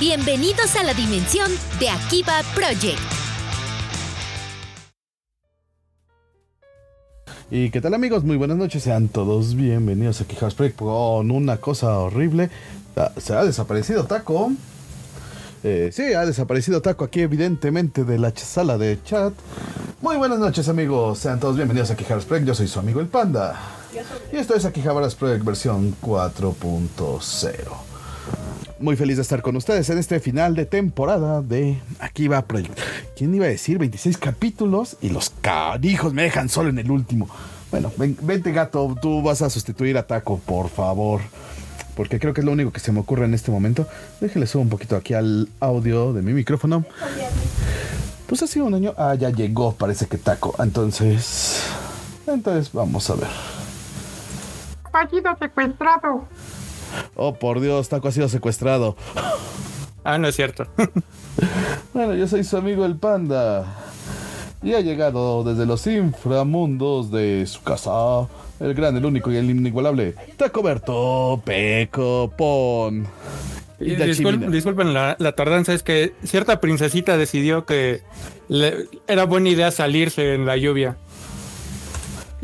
Bienvenidos a la dimensión de Akiba Project. ¿Y qué tal amigos? Muy buenas noches, sean todos bienvenidos aquí a Project con una cosa horrible. Ah, Se ha desaparecido Taco. Eh, sí, ha desaparecido Taco aquí evidentemente de la sala de chat. Muy buenas noches amigos, sean todos bienvenidos aquí a Project. Yo soy su amigo el Panda. Y esto es aquí Project versión 4.0. Muy feliz de estar con ustedes en este final de temporada de Akiba Project. ¿Quién iba a decir? 26 capítulos y los carijos me dejan solo en el último. Bueno, ven- vente gato, tú vas a sustituir a Taco, por favor. Porque creo que es lo único que se me ocurre en este momento. Déjenle subo un poquito aquí al audio de mi micrófono. Pues ha sido un año. Ah, ya llegó, parece que Taco. Entonces. Entonces vamos a ver. Fallido secuestrado. Oh, por Dios, Taco ha sido secuestrado. Ah, no es cierto. Bueno, yo soy su amigo el panda. Y ha llegado desde los inframundos de su casa. El gran, el único y el inigualable. Tacoberto Peco Pon. Y disculpen la, la tardanza, es que cierta princesita decidió que le- era buena idea salirse en la lluvia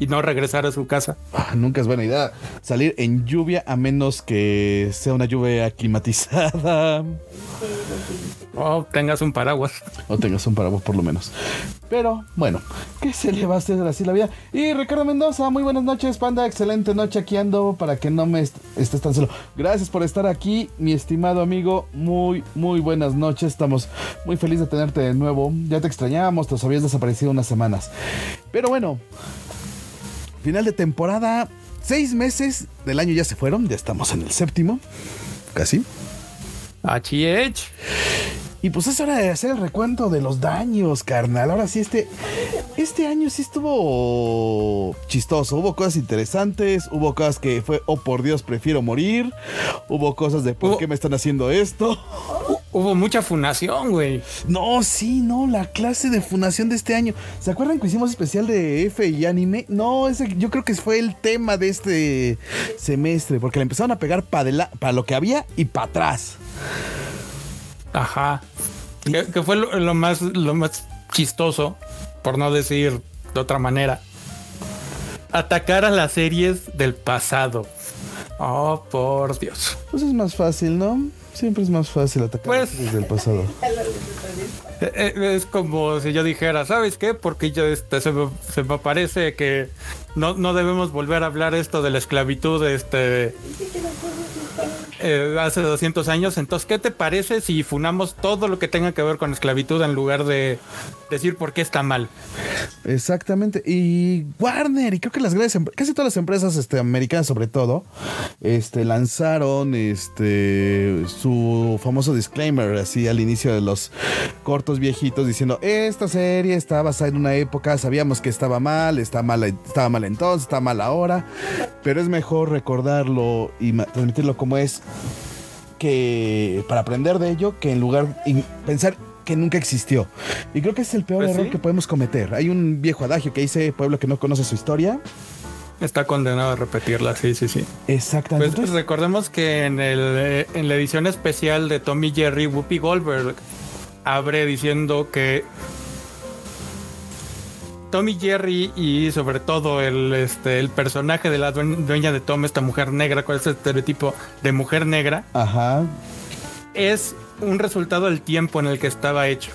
y no regresar a su casa. Ah, nunca es buena idea salir en lluvia a menos que sea una lluvia climatizada. O tengas un paraguas. O tengas un paraguas por lo menos. Pero bueno, ¿qué se le va a hacer así la vida? Y Ricardo Mendoza, muy buenas noches, panda. Excelente noche aquí ando para que no me est- estés tan solo. Gracias por estar aquí, mi estimado amigo. Muy, muy buenas noches. Estamos muy felices de tenerte de nuevo. Ya te extrañábamos, te habías desaparecido unas semanas. Pero bueno, final de temporada. Seis meses del año ya se fueron, ya estamos en el séptimo. Casi. HH. Y pues es hora de hacer el recuento de los daños, carnal. Ahora sí, este, este año sí estuvo chistoso. Hubo cosas interesantes, hubo cosas que fue, oh por Dios, prefiero morir. Hubo cosas de por Hubo- qué me están haciendo esto. Hubo mucha funación, güey. No, sí, no, la clase de fundación de este año. ¿Se acuerdan que hicimos especial de F y anime? No, ese yo creo que fue el tema de este semestre, porque le empezaron a pegar para lo que había y para atrás. Ajá. Que, que fue lo, lo más, lo más chistoso, por no decir de otra manera. Atacar a las series del pasado. Oh, por Dios. Pues es más fácil, ¿no? Siempre es más fácil atacar Pues- desde el pasado. Eh, eh, Es como si yo dijera, ¿sabes qué? Porque yo este, se, me, se me parece que no, no debemos volver a hablar esto de la esclavitud este, eh, hace 200 años. Entonces, ¿qué te parece si funamos todo lo que tenga que ver con esclavitud en lugar de decir por qué está mal? Exactamente. Y Warner, y creo que las grandes casi todas las empresas este, americanas sobre todo, este, lanzaron este su famoso disclaimer así al inicio de los cortos viejitos diciendo esta serie está basada en una época, sabíamos que estaba mal, está mal, estaba mal entonces, está mal ahora, pero es mejor recordarlo y transmitirlo como es que para aprender de ello que en lugar y pensar que nunca existió. Y creo que ese es el peor Pues error sí. que podemos cometer. Hay un viejo adagio que dice pueblo que no conoce su historia. Está condenado a repetirla, sí, sí, sí. Exactamente. Pues Entonces, recordemos que en, el, eh, en la edición especial de Tommy Jerry, Whoopi Goldberg abre diciendo que Tommy Jerry y sobre todo el, este, el personaje de la due- dueña de Tom, esta mujer negra, con ese estereotipo de mujer negra, ajá. es un resultado del tiempo en el que estaba hecho.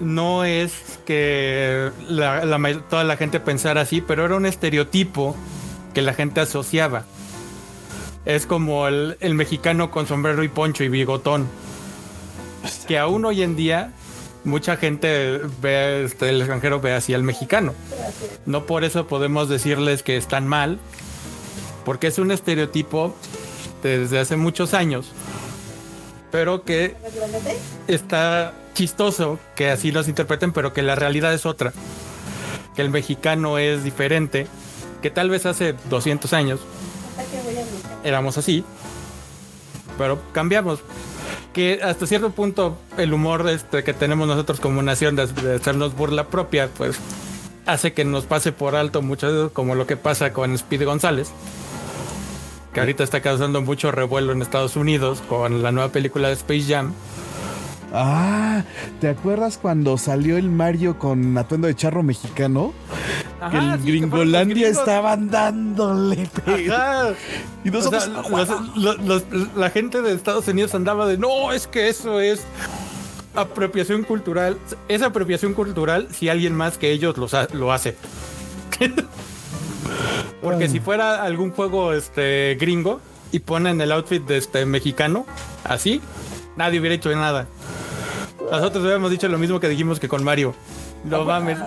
No es que la- la may- toda la gente pensara así, pero era un estereotipo que la gente asociaba. Es como el, el mexicano con sombrero y poncho y bigotón. Que aún hoy en día mucha gente ve, este, el extranjero ve así al mexicano. No por eso podemos decirles que están mal, porque es un estereotipo desde hace muchos años, pero que está chistoso que así los interpreten, pero que la realidad es otra. Que el mexicano es diferente, que tal vez hace 200 años éramos así, pero cambiamos. Que hasta cierto punto el humor este, que tenemos nosotros como nación de, de hacernos burla propia, pues hace que nos pase por alto muchas veces como lo que pasa con Speedy González. que ahorita está causando mucho revuelo en Estados Unidos con la nueva película de Space Jam. Ah, ¿te acuerdas cuando salió el Mario con atuendo de charro mexicano? Que Ajá, el sí, que Gringolandia gringos. estaban dándole. Ajá. Y O nosotros. sea, los- los- los- la gente de Estados Unidos andaba de no, es que eso es apropiación cultural. Es apropiación cultural si alguien más que ellos los ha- lo hace. Porque si fuera algún juego este gringo y ponen el outfit de este mexicano así, nadie hubiera hecho nada. Nosotros hubiéramos dicho lo mismo que dijimos que con Mario. No mames.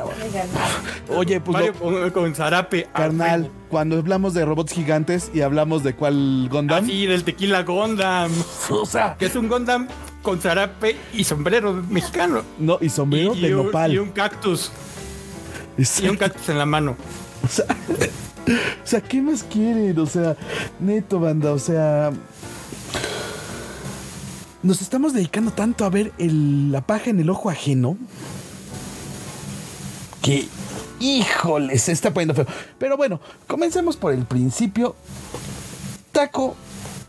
Oye, pues Mario lo- con, zarape. carnal, cuando hablamos de robots gigantes y hablamos de cuál Gundam. Así del tequila Gondam. O sea, que es un Gundam con zarape y sombrero mexicano. no, y sombrero y, de y un, nopal. y un cactus. Exacto. Y un cactus en la mano. O sea, o sea, ¿qué más quieren? O sea, neto, banda, o sea. Nos estamos dedicando tanto a ver el- la paja en el ojo ajeno. Que, híjole, se está poniendo feo. Pero bueno, comencemos por el principio. Taco,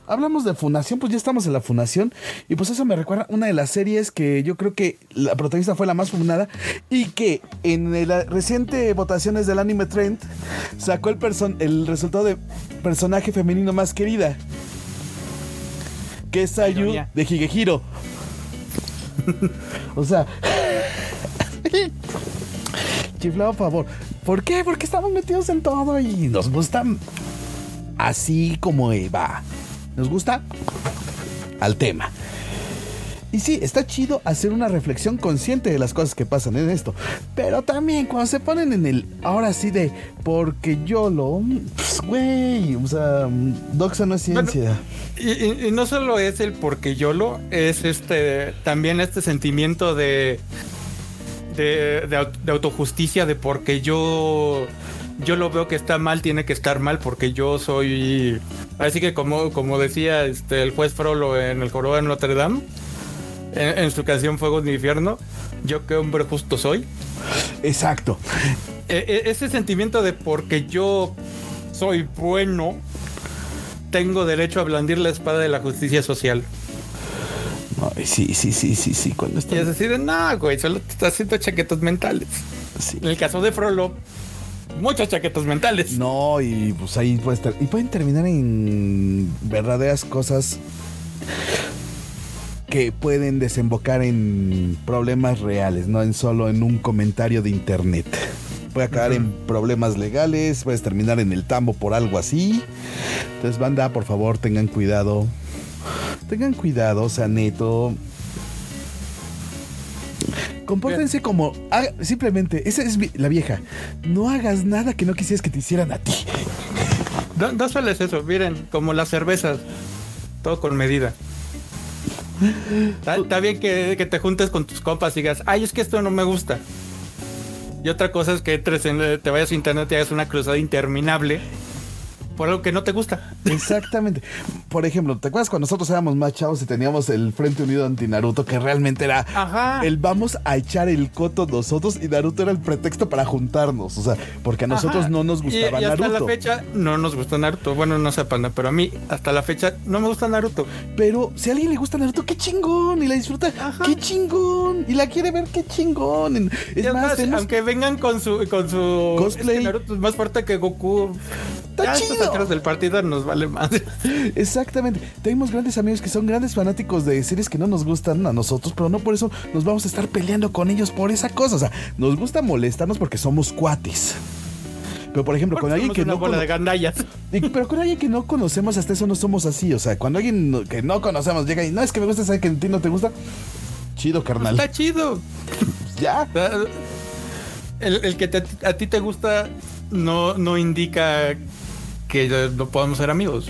hablamos de Fundación, pues ya estamos en la Fundación. Y pues eso me recuerda una de las series que yo creo que la protagonista fue la más funada. Y que en la reciente votaciones del Anime Trend sacó el, person- el resultado de personaje femenino más querida. Que es Ironía. de Higehiro. o sea. Chiflado favor. ¿Por qué? Porque estamos metidos en todo y nos gusta así como va. Nos gusta al tema. Y sí, está chido hacer una reflexión consciente de las cosas que pasan en esto. Pero también cuando se ponen en el ahora sí de porque yo lo. Pues, güey, o sea, Doxa no es ciencia. Y- y no solo es el porque yo lo, es este también este sentimiento de de, de aut- de autojusticia de porque yo yo lo veo que está mal, tiene que estar mal porque yo soy así que como como decía este el juez Frollo en el Jorobado de Notre Dame en, en su canción Fuego de Infierno, yo qué hombre justo soy. Exacto. E- e- ese sentimiento de porque yo soy bueno, tengo derecho a blandir la espada de la justicia social. Ay, sí, sí, sí, sí, sí. Cuando Y está. es decir, no, güey, solo te estás haciendo chaquetas mentales. Sí. En el caso de Frollo, muchas chaquetas mentales. No, y pues ahí puede estar. Y pueden terminar en verdaderas cosas que pueden desembocar en problemas reales, no en solo en un comentario de internet. Puede acabar en problemas legales, puedes terminar en el tambo por algo así. Entonces, banda, por favor, tengan cuidado. Tengan cuidado, o sea, neto. Compórtense como haga- simplemente, esa es la vieja. No hagas nada que no quisieras que te hicieran a ti. No, no eso, miren, como las cervezas, todo con medida. Está, está bien que, que te juntes con tus compas y digas, ay, es que esto no me gusta. Y otra cosa es que entres en, te vayas a internet y hagas una cruzada interminable por algo que no te gusta. Exactamente. Por ejemplo, ¿te acuerdas cuando nosotros éramos más chavos y teníamos el Frente Unido anti Naruto que realmente era Ajá. el vamos a echar el coto nosotros y Naruto era el pretexto para juntarnos, o sea, porque a nosotros Ajá. no nos Y- gustaba y, hasta Naruto. la fecha no nos gusta Naruto. Bueno, no sé, panda, pero a mí hasta la fecha no me gusta Naruto. Pero si a alguien le gusta Naruto, qué chingón y la disfruta, Ajá. qué chingón y la quiere ver, qué chingón. Es Y más, además, tenemos- aunque vengan con su con su Cosplay. es que Naruto es más fuerte que Goku. Está chido. Alturas del partido nos vale más. Exactamente. Tenemos grandes amigos que son grandes fanáticos de series que no nos gustan a nosotros, pero no por eso nos vamos a estar peleando con ellos por esa cosa. O sea, nos gusta molestarnos porque somos cuates. Pero por ejemplo, con alguien que una no bola de gandallas. pero con alguien que no conocemos hasta eso no somos así. O sea, cuando alguien no- que no conocemos llega y no es que me gusta saber que a ti no te gusta. Chido, carnal. Está chido. Ya. El, el que te- a ti te gusta no, no indica que no podamos ser amigos.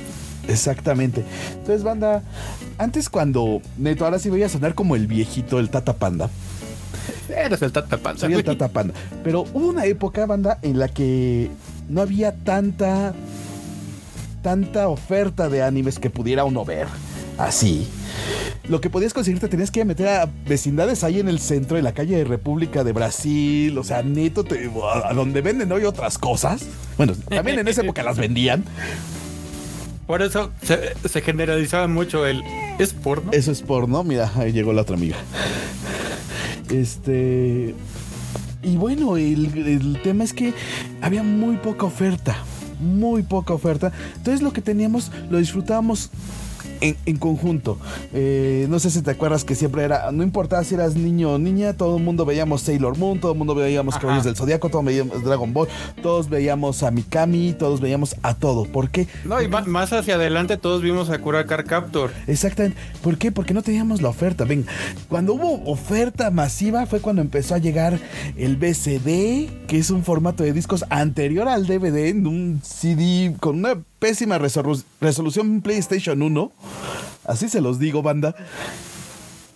Exactamente. Entonces, banda, antes cuando Neto, ahora sí voy a sonar como el viejito, el Tata Panda. Eres el Tata Panza. Soy el. Tata Panda. Pero hubo una época, banda, en la que no había tanta. tanta oferta de animes que pudiera uno ver. Así. Lo que podías conseguir te tenías que meter a vecindades ahí en el centro, en la calle de República de Brasil, o sea, neto, te- a a donde venden hoy otras cosas. Bueno, también en esa época las vendían. Por eso se, se generalizaba mucho el es porno. Eso es porno. Mira, ahí llegó la otra amiga. Este. Y bueno, el, el tema es que había muy poca oferta. Muy poca oferta. Entonces lo que teníamos lo disfrutábamos en, en conjunto. Eh, no sé si te acuerdas que siempre era, no importaba si eras niño o niña, todo el mundo veíamos Sailor Moon, todo el mundo veíamos Ajá. Caballeros del Zodiaco, todos veíamos Dragon Ball, todos veíamos a Mikami, todos veíamos a todo. ¿Por qué? No, y más hacia adelante todos vimos a Cura Car Captor. Exactamente. ¿Por qué? Porque no teníamos la oferta. Ven, cuando hubo oferta masiva fue cuando empezó a llegar el BCD, que es un formato de discos anterior al DVD, en un CD con una pésima resolu- resolución PlayStation 1. Así se los digo, banda.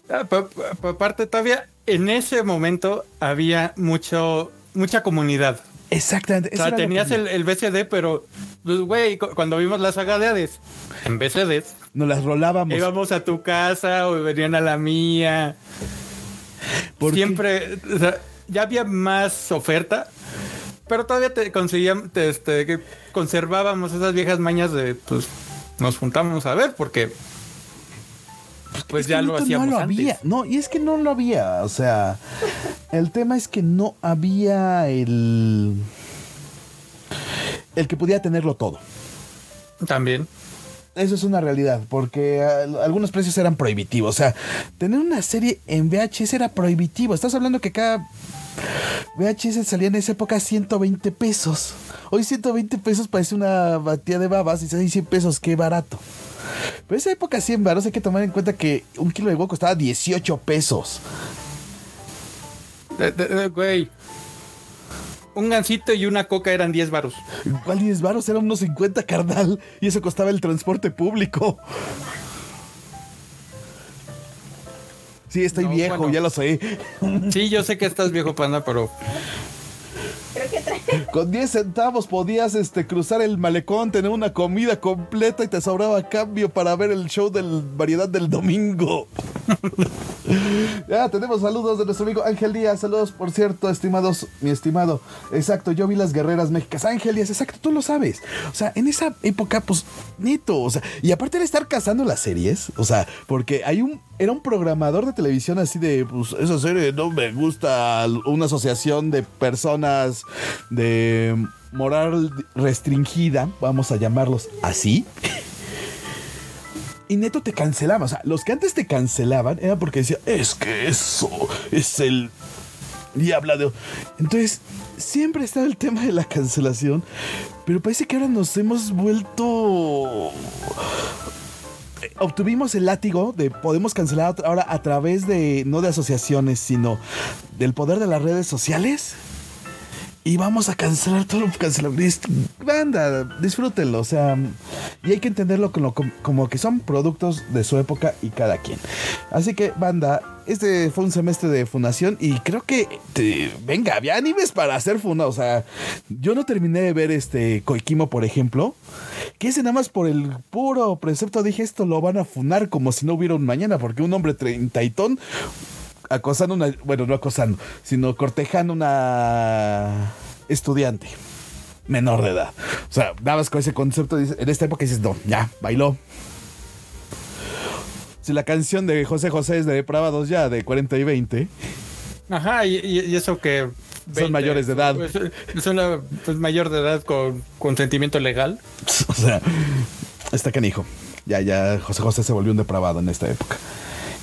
Ah, pa- pa- pa- Aparte, todavía en ese momento había mucho, mucha comunidad. Exactamente. O sea, tenías el, el BCD, pero, pues, güey, cu- cuando vimos la saga de Hades, en BCDs, Nos las rolábamos. íbamos a tu casa o venían a la mía. Siempre, o sea, ya había más oferta, pero todavía te conseguíamos, te- este, que conservábamos esas viejas mañas de, pues, nos juntamos a ver, porque, pues ya lo hacíamos no lo antes. había. No, y es que no lo había. O sea, el tema es que no había el. El que pudiera tenerlo todo. También. Eso es una realidad, porque al- algunos precios eran prohibitivos. O sea, tener una serie en VHS era prohibitivo. Estás hablando que cada VHS salía en esa época a 120 pesos. Hoy 120 pesos parece una batida de babas y 100 pesos, qué barato. Pero esa época 100 baros hay que tomar en cuenta que un kilo de huevo costaba 18 pesos. De- de- de- güey. Un gansito y una coca eran 10 varos. ¿Cuál 10 baros? Era unos 50 carnal y eso costaba el transporte público. Sí, estoy No, viejo, bueno. ya lo sé. Sí, yo sé que estás viejo panda, pero Con 10 centavos podías este, cruzar el malecón, tener una comida completa y te sobraba cambio para ver el show de variedad del domingo. ya tenemos saludos de nuestro amigo Ángel Díaz. Saludos, por cierto, estimados, mi estimado. Exacto, yo vi las guerreras méxicas. Ángel Díaz, exacto, tú lo sabes. O sea, en esa época, pues, neto. O sea, y aparte de estar cazando las series, o sea, porque hay un. Era un programador de televisión así de, pues, esa serie no me gusta. Una asociación de personas de moral restringida, vamos a llamarlos así. Y neto te cancelaban. O sea, los que antes te cancelaban era porque decía, es que eso es el diablo de. Entonces, siempre estaba el tema de la cancelación. Pero parece que ahora nos hemos vuelto. Eh, Obtuvimos el látigo de podemos cancelar ahora a través de no de asociaciones, sino del poder de las redes sociales. Y vamos a cancelar todo lo cancelable. Banda, disfrútenlo. O sea, y hay que entenderlo como, como que son productos de su época y cada quien. Así que, banda, este fue un semestre de fundación y creo que, te- venga, había animes para hacer funa. O sea, yo no terminé de ver este Koikimo, por ejemplo. Que ese nada más por el puro precepto dije, esto lo van a funar como si no hubiera un mañana, porque un hombre treintón acosando una, bueno, no acosando, sino cortejando una estudiante menor de edad. O sea, dabas con ese concepto, en esta época dices, no, ya, bailó. Si la canción de José José es de depravados ya, de 40 y 20, Ajá, y, eso que... Son mayores de edad. Pues, es una pues, mayor de edad con consentimiento legal. o sea, está canijo. Ya, ya, José José se volvió un depravado en esta época.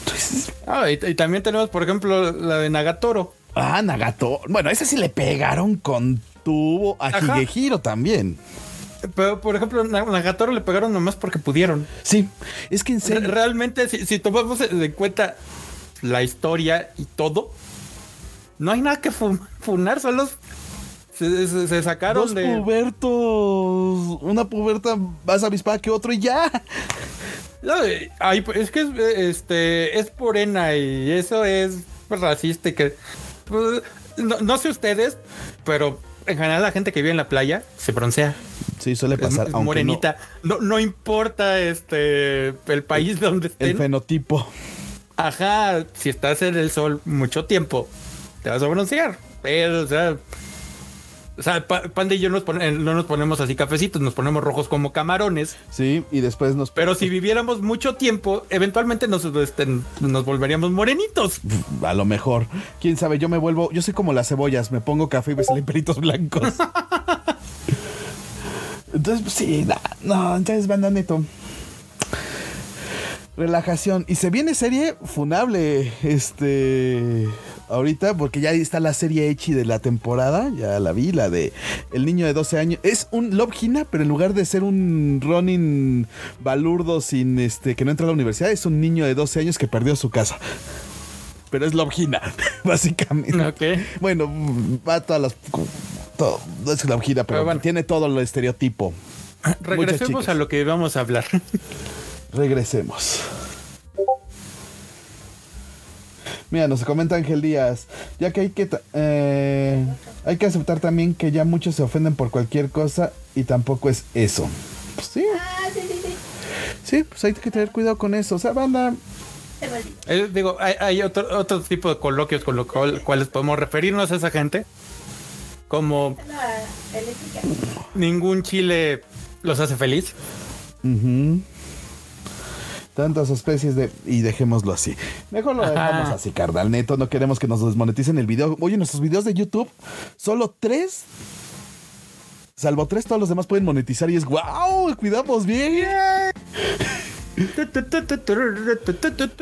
Entonces, Ah, y, y también tenemos, por ejemplo, la de Nagatoro. ah, Nagato. Bueno, ese sí le pegaron con tubo a Ajá. Higehiro también. Pero, por ejemplo, Na- Nagatoro le pegaron nomás porque pudieron. Sí, es que en serio. Realmente, si, si tomamos en cuenta la historia y todo, no hay nada que fu- funar, solo se, se- se sacaron Dos de... pubertos, una puberta más avispada que otro y ya. No, eh, ay, pues, es que es, eh, este, es morena y eso es racista y que... pues, no, no sé ustedes, pero en general la gente que vive en la playa se broncea. Sí, suele pasar. es aunque morenita. No, no importa este el país donde no, el fenotipo. Ajá, si estás en el sol mucho tiempo, te vas a broncear. Pero, o sea, O sea, Pa- Panda y yo nos pone- no nos ponemos así cafecitos, nos ponemos rojos como camarones. Sí, y después nos... Pero si viviéramos mucho tiempo, eventualmente nos, este, nos volveríamos morenitos. A lo mejor. Quién sabe, yo me vuelvo... Yo soy como las cebollas, me pongo café y me salen pelitos blancos. Entonces, pues, sí, na- no, entonces banda neto. Relajación. Y se viene serie funable. Este. Ahorita, porque ya está la serie Echi de la temporada. Ya la vi, la de El niño de 12 años. Es un Love Hina, pero en lugar de ser un Ronin balurdo sin este. que no entra a la universidad, es un niño de 12 años que perdió su casa. Pero es Love Hina, básicamente. Ok. Bueno, va a todas las. todo- no es Love Hina, pero, Pero bueno. tiene todo lo estereotipo. Regresemos a lo que vamos a hablar. Regresemos. Mira, nos comenta Ángel Díaz, ya que hay que eh, hay que aceptar también que ya muchos se ofenden por cualquier cosa y tampoco es eso. Pues sí, Ah, sí, sí, sí. sí, pues hay que tener cuidado con eso. O sea, banda. Eh, digo, hay, hay otro, otro tipo de coloquios con los cual- cuales podemos referirnos a esa gente. Como eléctrica. ningún chile los hace feliz. Tantas especies de y dejémoslo así. Mejor lo dejamos así, carnal. Neto, no queremos que nos desmoneticen el video. Oye, nuestros videos de YouTube, solo tres. Salvo tres, todos los demás pueden monetizar y es wow, cuidamos bien.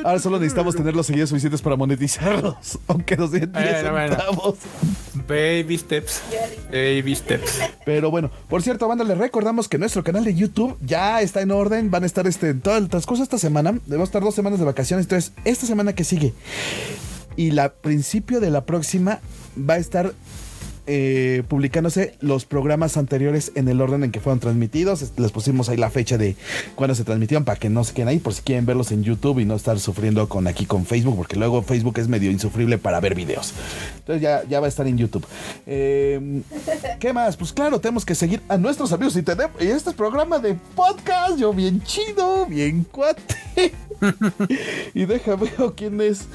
Ahora solo necesitamos tener los seguidores suficientes para monetizarlos. Aunque nos den 10 Bueno, bueno. centavos. Baby steps. Baby steps. Pero bueno, por cierto, banda, les recordamos que nuestro canal de YouTube ya está en orden. Van a estar este, en todo el transcurso de esta semana. Debemos estar dos semanas de vacaciones. Entonces, esta semana que sigue y la principio de la próxima va a estar eh, publicándose los programas anteriores en el orden en que fueron transmitidos. Es- Les pusimos ahí la fecha de cuándo se transmitieron para que no se queden ahí por si quieren verlos en YouTube y no estar sufriendo con aquí con Facebook, porque luego Facebook es medio insufrible para ver videos. Entonces ya, ya va a estar en YouTube. Eh, ¿Qué más? Pues claro, tenemos que seguir a nuestros amigos y tenemos y este es programa de podcast, yo bien chido, bien cuate. y deja veo quién es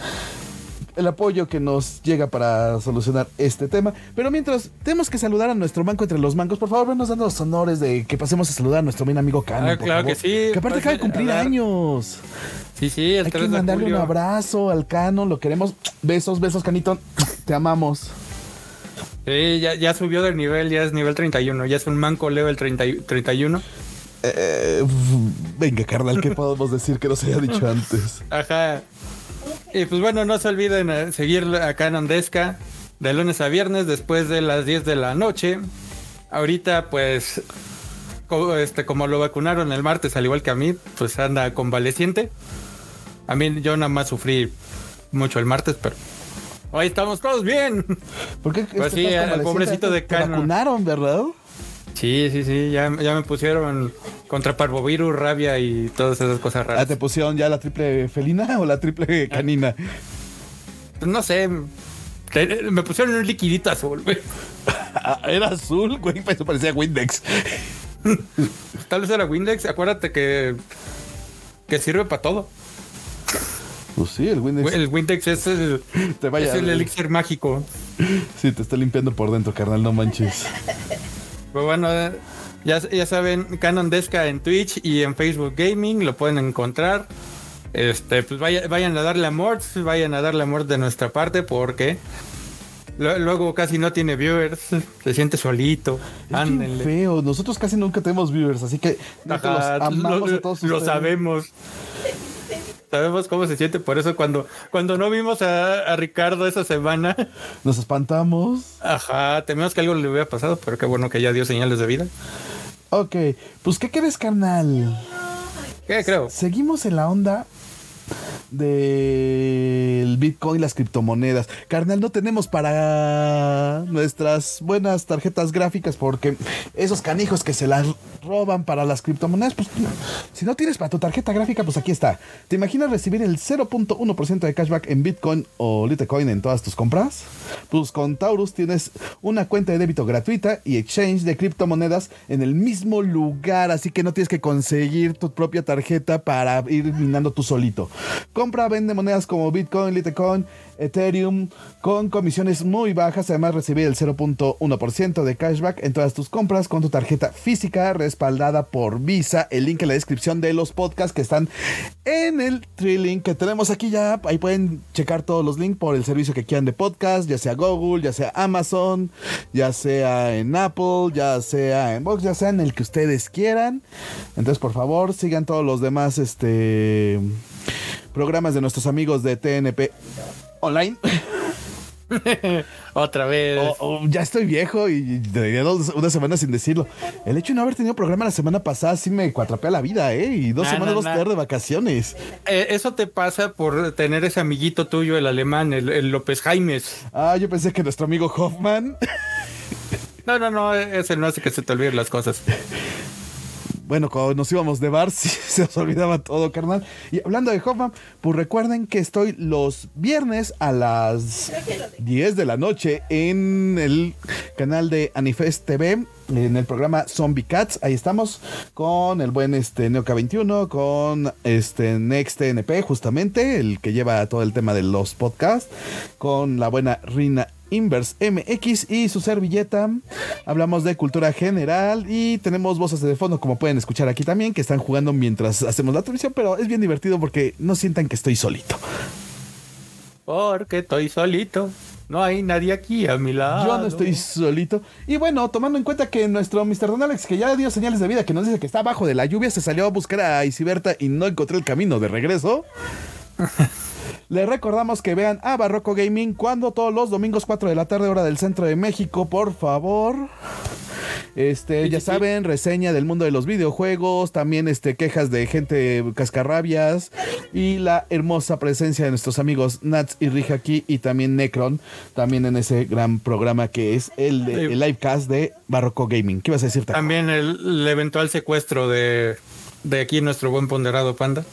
el apoyo que nos llega para solucionar este tema. Pero mientras, tenemos que saludar a nuestro banco entre los mangos. Por favor, venos dando los honores de que pasemos a saludar a nuestro bien amigo Cano. Ah, claro favor. que sí. Que aparte Pues, acaba de cumplir a ver. años. Sí, sí, el Hay que 3 de mandarle un abrazo al Cano. Lo queremos. Besos, besos, Canito. Te amamos. Sí, ya, ya subió de nivel, ya es nivel 31. Ya es un manco level 30 y- 31. Eh, venga, carnal, ¿qué podemos decir que no se haya dicho antes? Ajá. Y pues bueno, no se olviden eh, seguir acá en Andesca de lunes a viernes después de las 10 de la noche. Ahorita pues co- este, como lo vacunaron el martes al igual que a mí, pues anda convaleciente. A mí yo nada más sufrí mucho el martes, pero hoy estamos todos bien. ¿Por qué Pues sí, pobrecito de Cano. vacunaron, ¿verdad? Sí, sí, sí, ya, ya me pusieron contra parvovirus, rabia y todas esas cosas Ah, raras. ¿Te pusieron ya la triple felina o la triple canina? Pues no sé, me pusieron un liquidito azul, güey. Ah, era azul, güey, eso parecía Windex. Tal vez era Windex, acuérdate que que sirve para todo. Pues sí, el Windex El Windex es el, te vaya. es el elixir mágico. Sí, te está limpiando por dentro, carnal, no manches. Pero bueno, eh, ya, ya saben, Canon Desca en Twitch y en Facebook Gaming lo pueden encontrar. Este, pues vaya- vayan a darle amor, vayan a darle amor de nuestra parte porque luego casi no tiene viewers, se siente solito. Ándenle. feo. Nosotros casi nunca tenemos viewers, así que Ajá, los amamos lo, a todos lo ustedes. sabemos. Sabemos cómo se siente, por eso cuando, cuando no vimos a, a Ricardo esa semana, Nos espantamos. ajá, temíamos que algo le hubiera pasado, pero qué bueno que ya dio señales de vida. Ok, pues ¿qué quieres, carnal? ¿Qué creo? Seguimos en la onda del Bitcoin y las criptomonedas. Carnal, no tenemos para nuestras buenas tarjetas gráficas porque esos canijos que se las roban para las criptomonedas, pues si no tienes para tu tarjeta gráfica, pues aquí está. ¿Te imaginas recibir el 0.1% de cashback en Bitcoin o Litecoin en todas tus compras? Pues con Taurus tienes una cuenta de débito gratuita y exchange de criptomonedas en el mismo lugar, así que no tienes que conseguir tu propia tarjeta para ir minando tú solito. Compra vende monedas como Bitcoin, Litecoin, Ethereum con comisiones muy bajas. Además, recibir el 0.1% de cashback en todas tus compras con tu tarjeta física respaldada por Visa. El link en la descripción de los podcasts que están en el link que tenemos aquí ya. Ahí pueden checar todos los links por el servicio que quieran de podcast, ya sea Google, ya sea Amazon, ya sea en Apple, ya sea en Box, ya sea en el que ustedes quieran. Entonces, por favor, sigan todos los demás este programas de nuestros amigos de TNP online. Otra vez. O- o ya estoy viejo y tenía dos, una semana sin decirlo. El hecho de no haber tenido programa la semana pasada sí me cuatrapea la vida, ¿eh? Y dos Nah, semanas nah, vas a tener de vacaciones. Eh, eso te pasa por tener ese amiguito tuyo, el alemán, el, el López Jaimes. Ah, yo pensé que nuestro amigo Hoffman. No, no, no, ese no hace que se te olviden las cosas. Bueno, cuando nos íbamos de bar, sí, se nos olvidaba todo, carnal. Y hablando de Hoffman, pues recuerden que estoy los viernes a las 10 de la noche en el canal de Anifest TV, en el programa Zombie Cats. Ahí estamos con el buen este Neoca 21, con este Next TNP, justamente, el que lleva todo el tema de los podcasts, con la buena Rina Inverse MX y su servilleta. Hablamos de cultura general y tenemos voces de fondo, como pueden escuchar aquí también, que están jugando mientras hacemos la transmisión, pero es bien divertido porque no sientan que estoy solito. Porque estoy solito. No hay nadie aquí a mi lado. Yo no estoy solito. Y bueno, tomando en cuenta que nuestro Mr. Don Alex, que ya dio señales de vida, que nos dice que está abajo de la lluvia, se salió a buscar a Isiberta y no encontré el camino de regreso. Les recordamos que vean a Barroco Gaming cuando todos los domingos 4 de la tarde hora del centro de México, por favor. Este, ya saben, reseña del mundo de los videojuegos, también este quejas de gente cascarrabias y la hermosa presencia de nuestros amigos Nats y Rija aquí y también Necron, también en ese gran programa que es el, de, el livecast de Barroco Gaming. ¿Qué ibas a decir? Taco? También el, el eventual secuestro de, de aquí nuestro buen ponderado panda.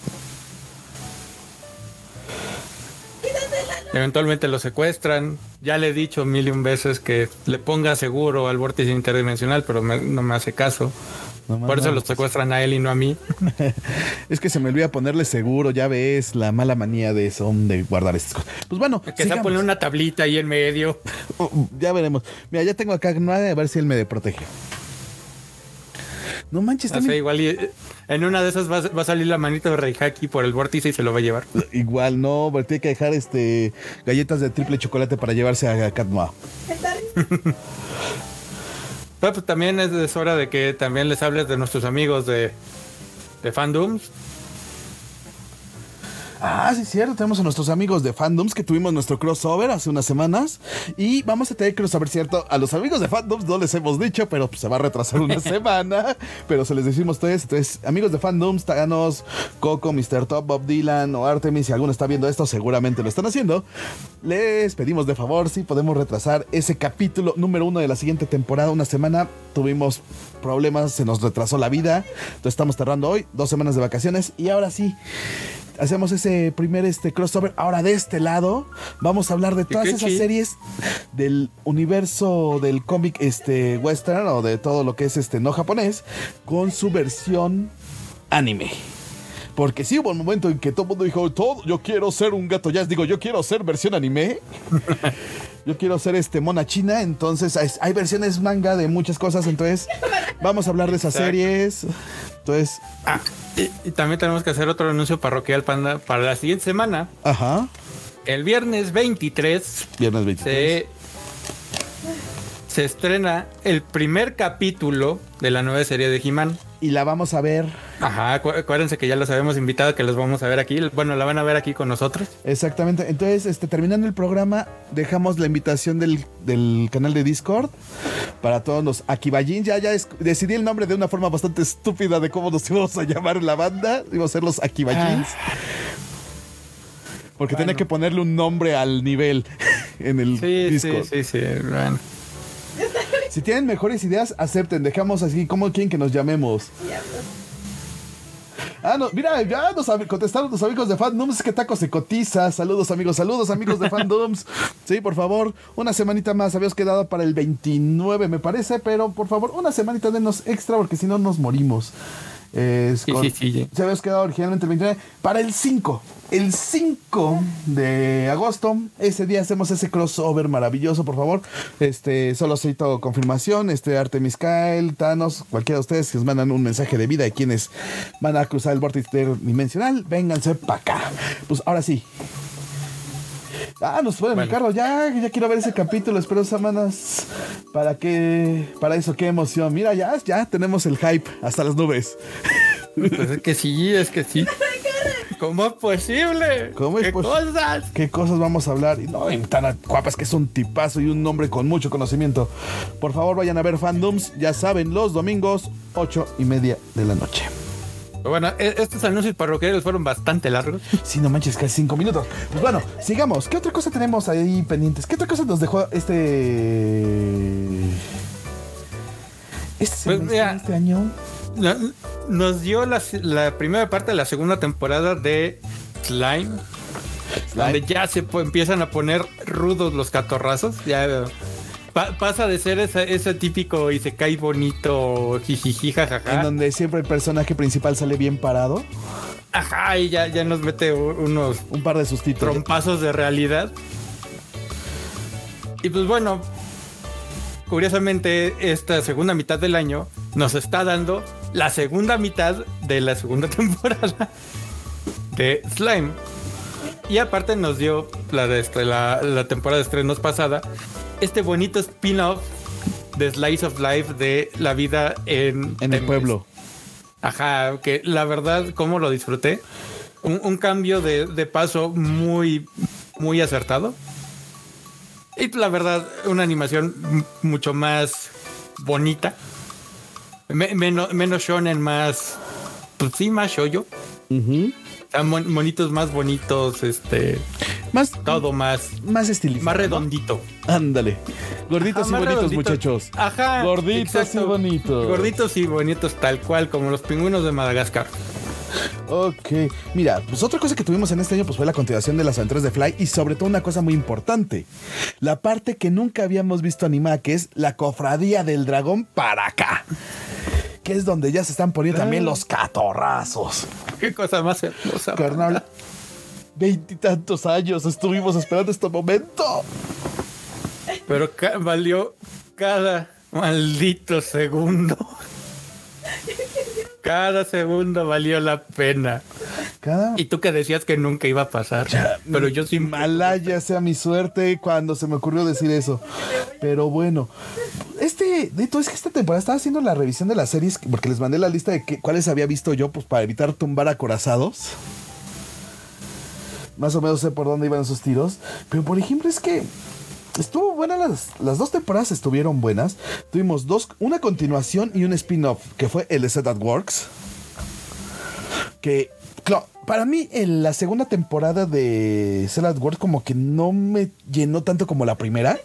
Eventualmente lo secuestran. Ya le he dicho mil y un veces que le ponga seguro al vórtice interdimensional, pero me- no me hace caso. No, Por eso no, lo secuestran a él y no a mí. Es que se me olvida ponerle seguro, ya ves, la mala manía de eso, de guardar estas cosas. Pues bueno, Que se pone una tablita ahí en medio. Oh, ya veremos. Mira, ya tengo acá a ver si él me protege. No manches, O sea, también. igual y- eh, en una de esas va, a- va a salir la manita de Reihaki por el vórtice y se lo va a llevar. Igual no, pero tiene que dejar este galletas de triple chocolate para llevarse a Katma. Pero pues también es, es hora de que también les hables de nuestros amigos de, de Fandoms. Ah, sí, cierto. Tenemos a nuestros amigos de Fandoms que tuvimos nuestro crossover hace unas semanas. Y vamos a tener crossover, cierto. A los amigos de Fandoms no les hemos dicho, pero pues, se va a retrasar una semana. Pero se les decimos todos. Entonces, amigos de Fandoms, Thanos, Coco, Mr. Top, Bob Dylan o Artemis, si alguno está viendo esto, seguramente lo están haciendo. Les pedimos de favor si podemos retrasar ese capítulo número uno de la siguiente temporada. Una semana tuvimos problemas, se nos retrasó la vida. Entonces, estamos cerrando hoy, dos semanas de vacaciones. Y ahora sí hacemos ese primer este crossover. Ahora de este lado vamos a hablar de todas esas series del universo del cómic este western o de todo lo que es este no japonés con su versión anime. Porque sí hubo un momento en que todo el mundo dijo, todo, yo quiero ser un gato jazz, digo, yo quiero ser versión anime. Yo quiero ser este mona china, entonces hay, hay versiones manga de muchas cosas, entonces vamos a hablar de esas Exacto. series. Entonces, Ah, y, y también tenemos que hacer otro anuncio parroquial panda para la siguiente semana. ajá, El viernes 23 viernes 23. se, se estrena el primer capítulo de la nueva serie de He-Man. Y la vamos a ver Ajá, acu- acuérdense que ya los habíamos invitado, que los vamos a ver aquí. Bueno, la van a ver aquí con nosotros. Exactamente. Entonces, este, terminando el programa, dejamos la invitación del, del canal de Discord para todos los Akibajins. Ya, ya es- decidí el nombre de una forma bastante estúpida de cómo nos íbamos a llamar la banda. Íbamos a ser los Akibajins. Porque tenía que ponerle un nombre al nivel en el Sí, Discord. sí, sí, sí. Bueno. Si tienen mejores ideas, acepten. Dejamos así. ¿Cómo quieren que nos llamemos? Ah, no, mira, ya nos contestaron los amigos de Fandoms que Taco se cotiza. Saludos, amigos, saludos, amigos de Fandoms. Sí, por favor, una semanita más. Habíamos quedado para el 29, me parece, pero por favor, una semanita denos extra porque si no nos morimos. Sí, sí, sí. Se había quedado originalmente el 29 para el 5. El 5 de agosto. Ese día hacemos ese crossover maravilloso, por favor. Este, solo necesito confirmación. Este, Artemis Kyle, Thanos, cualquiera de ustedes que nos mandan un mensaje de vida de quienes van a cruzar el vórtice dimensional, vénganse para acá. Pues ahora sí. Ah, nos pueden Bueno. Ricardo, ya, ya quiero ver ese capítulo, espero semanas para que, para eso, qué emoción. Mira, ya, ya tenemos el hype hasta las nubes. Pues es que sí, es que sí. ¿Cómo es posible? ¿Cómo es ¿Qué pos- cosas? ¿Qué cosas vamos a hablar? Y no, y tan guapas que es un tipazo y un hombre con mucho conocimiento. Por favor, vayan a ver fandoms, ya saben, los domingos, ocho y media de la noche. Bueno, e- estos anuncios parroquiales fueron bastante largos. Sí, no manches, casi cinco minutos. Pues bueno, sigamos. ¿Qué otra cosa tenemos ahí pendientes? ¿Qué otra cosa nos dejó este. Este, Pues, semestre, este año? No- Nos dio la, la primera parte de la segunda temporada de Slime, donde ya se empiezan a poner rudos los catorrazos. Ya pa- pasa de ser ese, ese típico y se cae bonito, jijiji, En jajaja. donde siempre el personaje principal sale bien parado. Ajá, y ya, ya nos mete unos Un par de sustitos. trompazos de realidad. Y pues bueno, curiosamente esta segunda mitad del año nos está dando la segunda mitad de la segunda temporada de Slime. Y aparte nos dio la, de este- la, la temporada de estrenos pasada este bonito spin-off de Slice of Life de la vida en, En el pueblo. Ajá, que la verdad, cómo lo disfruté. Un, un cambio de, de paso muy, muy acertado. Y la verdad, una animación mucho más bonita. Me- menos, menos shonen, más. Pues sí, más shoyo. Están monitos más bonitos, este. Más, Todo más. más estilizado. Más ¿no? redondito. Ándale. Gorditos Ajá, y bonitos, redondito. muchachos. Ajá. Gorditos y bonitos. Gorditos y bonitos, tal cual, como los pingüinos de Madagascar. Ok, mira, pues otra cosa que tuvimos en este año pues fue la continuación de las aventuras de Fly y sobre todo una cosa muy importante, la parte que nunca habíamos visto animada que es la cofradía del dragón para acá, que es donde ya se están poniendo también los catorrazos. Qué cosa más hermosa. Carnal, veintitantos años estuvimos esperando este momento. Pero ca- valió cada maldito segundo. Cada segundo valió la pena. Cada Y tú que decías que nunca iba a pasar. Pero yo sí Malaya sea mi suerte cuando se me ocurrió decir eso. Pero bueno, este, Neto, es que esta temporada estaba haciendo la revisión de las series porque les mandé la lista de que, cuáles había visto yo, pues para evitar tumbar acorazados. Más o menos sé por dónde iban esos tiros. Pero por ejemplo, es que estuvo buena las, las dos temporadas estuvieron buenas. Tuvimos dos, una continuación y un spin-off, que fue el de Set That Works. Que, claro, para mí en la segunda temporada de Set That Works como que no me llenó tanto como la primera.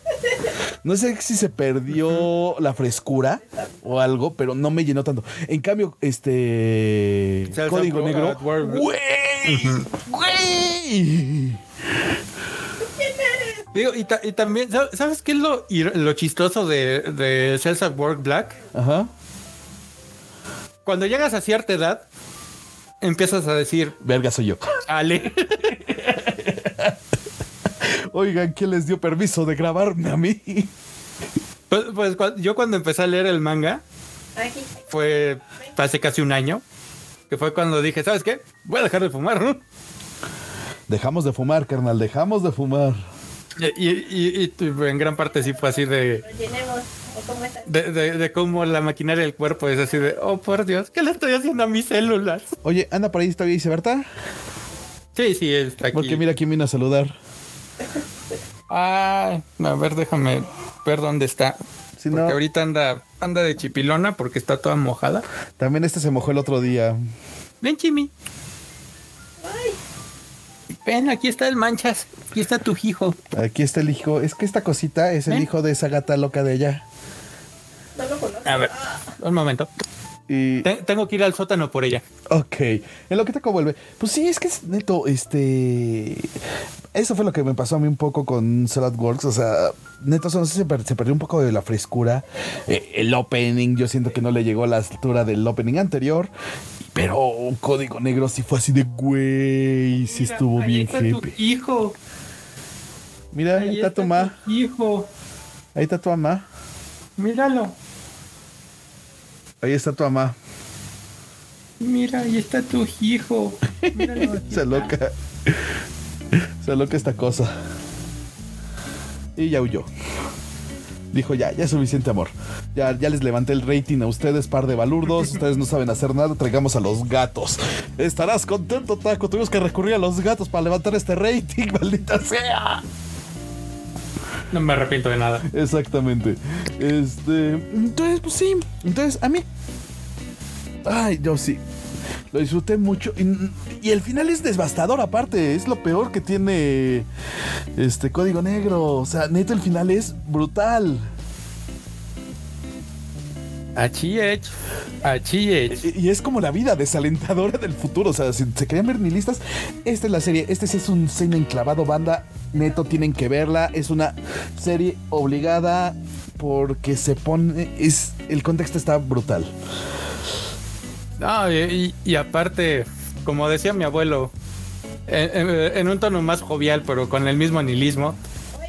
No sé si se perdió la frescura o algo, pero no me llenó tanto. En cambio, este Código at Negro, güey, güey. Digo, y, ta- y también, ¿sab- ¿sabes qué es lo, ir- lo chistoso de, de Cells at Work Black? Ajá. Cuando llegas a cierta edad, empiezas a decir, Verga soy yo. Ale. Oigan, ¿quién les dio permiso de grabarme a mí? Pues, pues, yo cuando empecé a leer el manga, fue hace casi un año, que fue cuando dije, ¿sabes qué? Voy a dejar de fumar, ¿no? Dejamos de fumar, carnal, dejamos de fumar. Y, y- y- y tu- en gran parte sí fue así de, Lo llenemos. ¿O cómo está? de, de- de cómo la maquinaria del cuerpo es así de, oh por Dios, ¿qué le estoy haciendo a mis células? Oye, anda por ahí todavía dice Berta. Sí, sí, está aquí. Porque mira quién vino a saludar. Ah, a ver, déjame ver dónde está. Si porque no- ahorita anda, anda de chipilona porque está toda mojada. También este se mojó el otro día. Ven, Chimi. Ven, aquí está el manchas. Aquí está tu hijo. Aquí está el hijo. Es que esta cosita es el hijo de esa gata loca de allá. No lo conozco. A ver, un momento. Y. Tengo que ir al sótano por ella. Ok. En lo que te vuelve. Pues sí, es que es neto, este. Eso fue lo que me pasó a mí un poco con Salad Works. O sea, neto, no sé, se, per- se perdió un poco de la frescura. Eh, el opening, yo siento que no le llegó a la altura del opening anterior. Pero un código negro sí fue así de güey. Sí estuvo Ahí bien está tu jefe. hijo. Mira, ahí Ahí está tu mamá. hijo. Ahí está tu mamá. Míralo. Ahí está tu mamá. Mira, ahí está tu hijo. Míralo. Se loca. Se loca esta cosa. Y ya huyó. Dijo ya, ya es suficiente amor. Ya, ya les levanté el rating a ustedes, par de balurdos. Ustedes no saben hacer nada. Traigamos a los gatos. Estarás contento, Taco. Tuvimos que recurrir a los gatos para levantar este rating, maldita sea. No me arrepiento de nada. Exactamente. Este. Entonces, pues sí. Entonces, a mí. Ay, yo sí. Lo disfruté mucho. Y, y el final es devastador, aparte. Es lo peor que tiene este código negro. O sea, neto, el final es brutal. Achiech. Achiech. Y, y es como la vida desalentadora del futuro. O sea, si se querían ver nihilistas, esta es la serie. Este sí es un cine enclavado, banda. Neto, tienen que verla. Es una serie obligada porque se pone. Es, el contexto está brutal. No, y, aparte, como decía mi abuelo, en, en- en un tono más jovial, pero con el mismo nihilismo,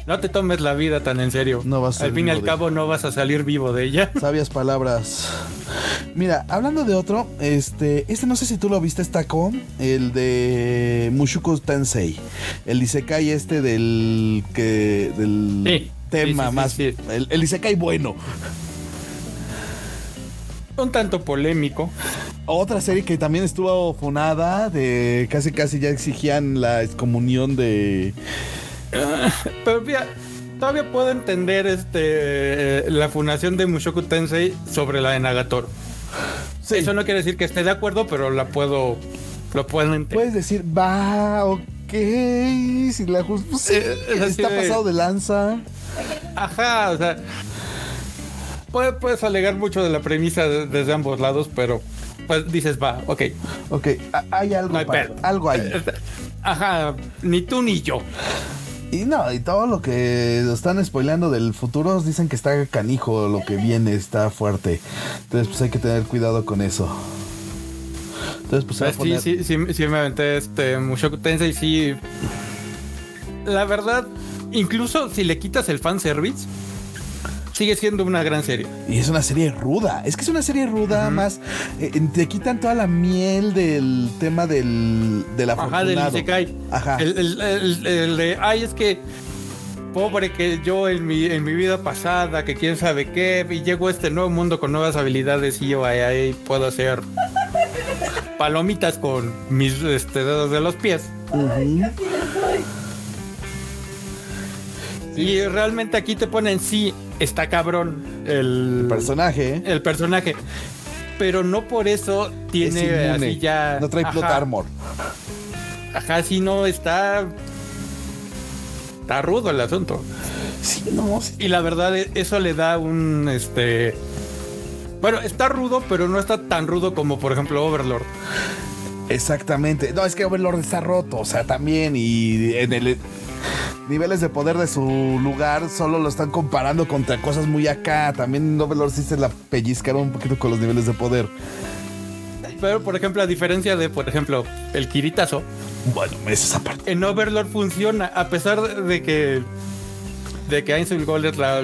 no te tomes la vida tan en serio. No vas a Al fin y al cabo, no vas a salir vivo de ella. Sabias palabras. Mira, hablando de otro, este, este no sé si tú lo viste, está con el de Mushoku Tensei, el Isekai este del que del Sí, tema sí, sí, sí, más, el Isekai bueno. Un tanto polémico. Otra serie que también estuvo funada, de casi casi ya exigían la excomunión de Pero mira, todavía puedo entender este la fundación de Mushoku Tensei sobre la de Nagatoro. Sí. Eso no quiere decir que esté de acuerdo, pero la puedo lo puedo entender. Puedes decir, va, ok, si la pues sí, Eh, está pasado de lanza. Ajá, o sea, puede- puedes alegar mucho de la premisa de- desde ambos lados, pero pues dices, va, ok. Ok, hay algo, No hay para- algo ahí. Eh, Ajá, ni tú ni yo. Y no, y todo lo que están spoileando del futuro dicen que está canijo, lo que viene está fuerte. Entonces, pues hay que tener cuidado con eso. Entonces, pues va a sí, poner- sí, sí, sí me aventé este Mushoku Tensei, sí. La verdad, incluso si le quitas el fanservice, sigue siendo una gran serie. Y es una serie ruda. Es que es una serie ruda, más. eh, te quitan toda la miel del tema del, del Ajá, del. Isekai. Ajá. El, el- el- el de, ay, es que pobre que yo en mi, en mi vida pasada, que quién sabe qué, y llego a este nuevo mundo con nuevas habilidades y yo ahí, ahí puedo hacer palomitas con mis este, dedos de los pies. Ujú. Y realmente aquí te ponen, sí, está cabrón el, Personaje, ¿eh? el personaje. Pero no por eso Es tiene así ya. No trae plot ajá, armor. Ajá, sí, no, está. Está rudo el asunto. Sí, no. sí. Y la verdad, e- eso le da un este. Bueno, está rudo, pero no está tan rudo como, por ejemplo, Overlord. Exactamente. No, es que Overlord está roto, o sea, también. Y en el niveles de poder de su lugar solo lo están comparando contra cosas muy acá. También Overlord sí se la pellizcaron un poquito con los niveles de poder. Pero, por ejemplo, a diferencia de, por ejemplo, el Kiritazo, Bueno, es esa parte. en Overlord funciona, a pesar de que. de que Ainsul Gold es la.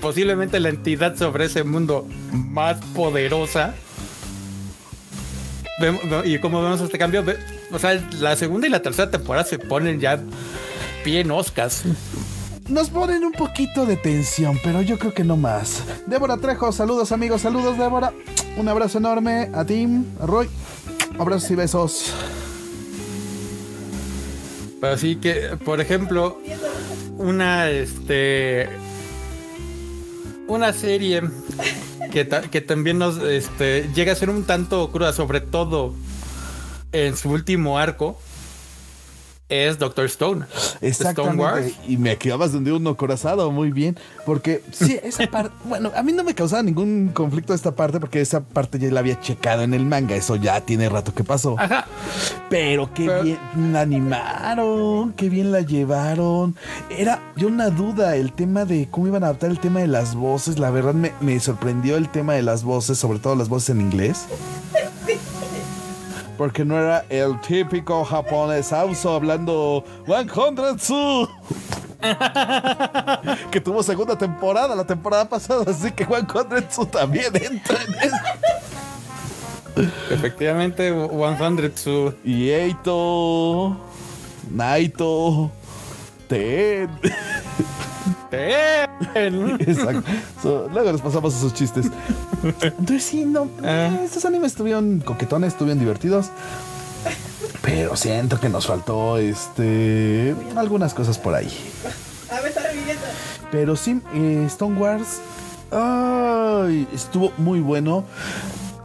posiblemente la entidad sobre ese mundo más poderosa. Vemos- y como vemos este cambio, ve- o sea, la segunda y la tercera temporada se ponen ya bien oscas. Nos ponen un poquito de tensión, pero yo creo que no más. Débora Trejo, saludos amigos, saludos Débora. Un abrazo enorme a Tim, a Roy. Abrazos y besos. Pero sí que, por ejemplo, una este una serie que, ta- que también nos este, llega a ser un tanto cruda, sobre todo en su último arco, es Doctor Stone. Stone. Exactamente. Y me acabas de hundir uno corazado, muy bien. Porque sí, esa parte. Bueno, a mí no me causaba ningún conflicto esta parte, porque esa parte ya la había checado en el manga. Eso ya tiene rato que pasó. Ajá. Pero qué Pero- bien la animaron, qué bien la llevaron. Era yo una duda el tema de cómo iban a adaptar el tema de las voces. La verdad me, me sorprendió el tema de las voces, sobre todo las voces en inglés. Porque no era el típico japonés hablando 100 su. que tuvo segunda temporada la temporada pasada, así que 100 su también entra en eso. Efectivamente, 100 su. Y Eito, Naito, Exacto. So, luego les pasamos esos chistes. Entonces sí, no. Ah. eh, Estos animes estuvieron coquetones, estuvieron divertidos. Pero siento que nos faltó este algunas cosas por ahí. Pero sí, eh, Stone Wars ay, estuvo muy bueno.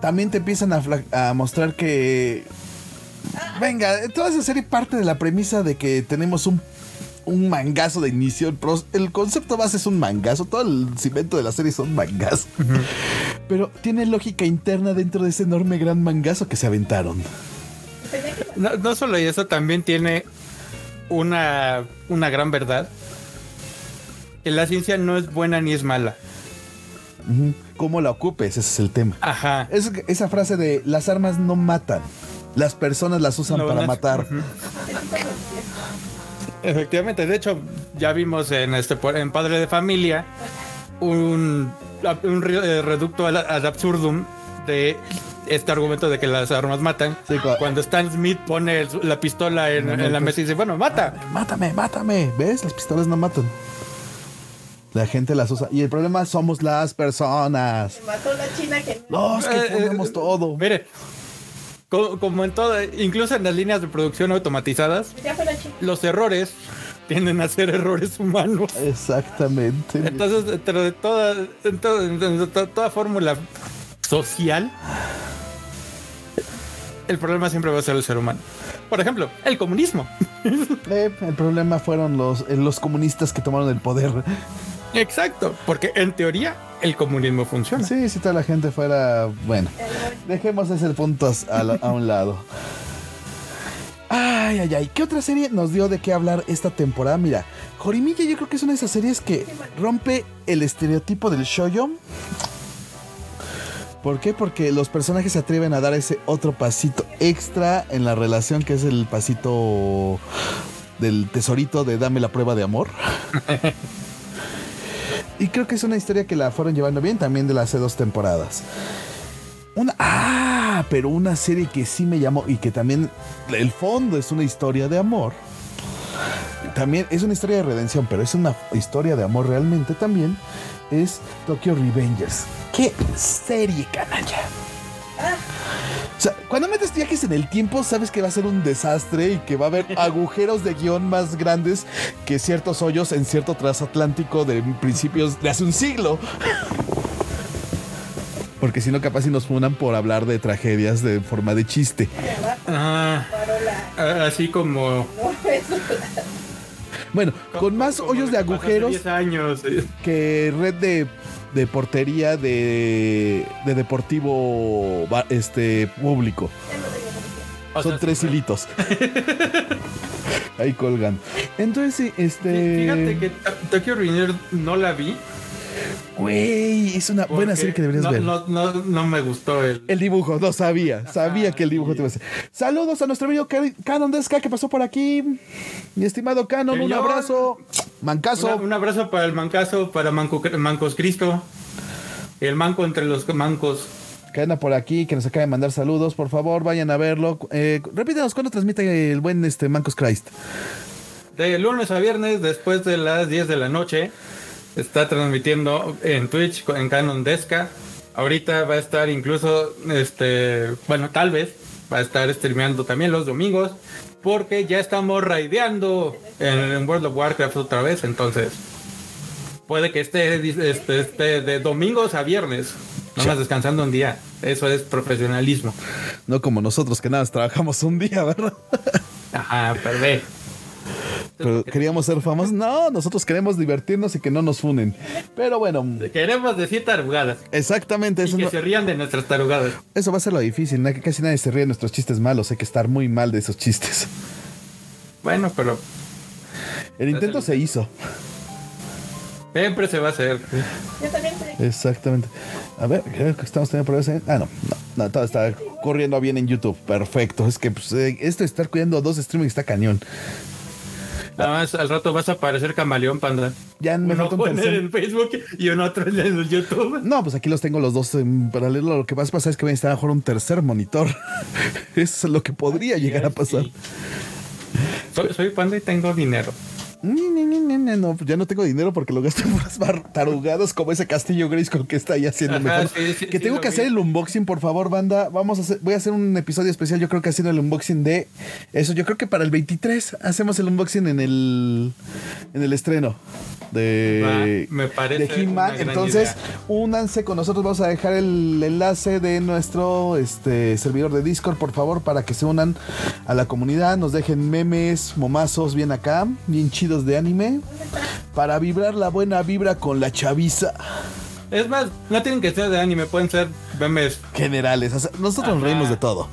También te empiezan a, a mostrar que. Venga, toda esa serie parte de la premisa de que tenemos un, un mangazo de inicio. El, concepto base es un mangazo. Todo el cimiento de la serie son mangas. Pero tiene lógica interna dentro de ese enorme gran mangazo que se aventaron. No, no solo eso, también tiene una, una gran verdad. Que la ciencia no es buena ni es mala. ¿Cómo la ocupes? Ese es el tema. Ajá. Es esa frase de las armas no matan. Las personas las usan para a- matar. Efectivamente, de hecho, ya vimos en este en Padre de Familia un, un eh, reducto al, ad absurdum de este argumento de que las armas matan. Sí, Cuando Stan Smith pone el- la pistola en, en la mesa y dice, bueno, mata. Mátame, mátame. ¿Ves? Las pistolas no matan. La gente las usa. Y el problema somos las personas. se mató la china que no. Los que Eh, eh, ponemos todo. Mire, co- como, en todo, incluso en las líneas de producción automatizadas, los errores tienden a ser errores humanos. Exactamente. Entonces, dentro de toda, toda fórmula social, el problema siempre va a ser el ser humano. Por ejemplo, el comunismo. Eh, el problema fueron los, eh, los comunistas que tomaron el poder. Exacto, porque en teoría el comunismo funciona. Sí, si toda la gente fuera. Bueno, dejemos ese punto a, la- a un lado. Ay, ay, ay. ¿Qué otra serie nos dio de qué hablar esta temporada? Mira, Jorimilla yo creo que es una de esas series que rompe el estereotipo del shoyo. ¿Por qué? Porque los personajes se atreven a dar ese otro pasito extra en la relación que es el pasito del tesorito de dame la prueba de amor. y creo que es una historia que la fueron llevando bien también de las dos temporadas. Una, ah, pero una serie que sí me llamó y que también el fondo es una historia de amor. También es una historia de redención, pero es una historia de amor realmente también. Es Tokyo Revengers. ¡Qué serie, canalla! O sea, cuando metes viajes en el tiempo, sabes que va a ser un desastre y que va a haber agujeros de guion más grandes que ciertos hoyos en cierto transatlántico de principios de hace un siglo. Porque si no, capaz si nos funan por hablar de tragedias de forma de chiste. Ah, así como... Bueno, con más hoyos de agujeros 10 años. que red de, de portería de, de deportivo este público. O Son tres hilitos. Ahí colgan. Entonces, este. Fíjate que To- Tokyo Revenger no la vi. Güey, es una buena serie que deberías no, ver. No, no, no me gustó el... El dibujo, no sabía. Sabía que el dibujo te iba a hacer. Saludos a nuestro amigo Ca- Canon Desca que pasó por aquí. Mi estimado Canon, un abrazo. Mancazo. Una- un abrazo para el mancazo, para Manco- Mancos Cristo. El manco entre los mancos. Que anda por aquí, que nos acaba de mandar saludos. Por favor, vayan a verlo. Eh, repítanos cuándo transmite el buen este Mancos Christ. De lunes a viernes, después de las 10 de la noche, está transmitiendo en Twitch en Canon Desca. Ahorita va a estar incluso, este, bueno, tal vez va a estar streameando también los domingos, porque ya estamos raideando en, en World of Warcraft otra vez, entonces puede que esté, este, de domingos a viernes, nomás descansando un día. Eso es profesionalismo. No como nosotros que nada más trabajamos un día, ¿verdad? Ajá, pero ve. Pero queríamos ser famosos. No, nosotros queremos divertirnos y que no nos funen. Pero bueno, Queremos decir tarugadas. exactamente Y eso. que no- se rían de nuestras tarugadas. Eso va a ser lo difícil, ¿no? que casi nadie se ríe de nuestros chistes malos, hay que estar muy mal de esos chistes. Bueno, pero El intento se hizo, siempre se va a hacer. Yo también sé. exactamente. A ver, creo que estamos teniendo problemas. ¿eh? Ah, no, no, no, todo está corriendo bien en YouTube. Perfecto. Es que pues, eh, esto de estar cuidando dos streaming está cañón. Nada más al rato vas a aparecer camaleón, panda. Ya me Uno falta un en Facebook y uno otro en el YouTube. No, pues aquí los tengo los dos en paralelo. Lo que más pasa es que voy a necesitar a lo mejor un tercer monitor. Eso es lo que podría llegar a pasar. Sí. Soy, soy panda y tengo dinero. No, ya no tengo dinero porque lo gasto en bar- tarugadas como ese castillo Grayskull que está ahí haciendo Ajá, mejor. sí, sí, que sí, tengo que vi. hacer el unboxing, por favor, banda. Vamos a hacer, voy a hacer un episodio especial, yo creo que haciendo el unboxing de eso. Yo creo que para el 23 hacemos el unboxing en el en el estreno de, Va, me parece de He-Man. Entonces, idea. únanse con nosotros. Vamos a dejar el enlace de nuestro este, servidor de Discord, por favor, para que se unan a la comunidad. Nos dejen memes, momazos bien acá, bien chidos de anime. Para vibrar la buena vibra con la chaviza. Es más, no tienen que ser de anime, pueden ser memes. Generales. O sea, nosotros nos Ajá. reímos de todo.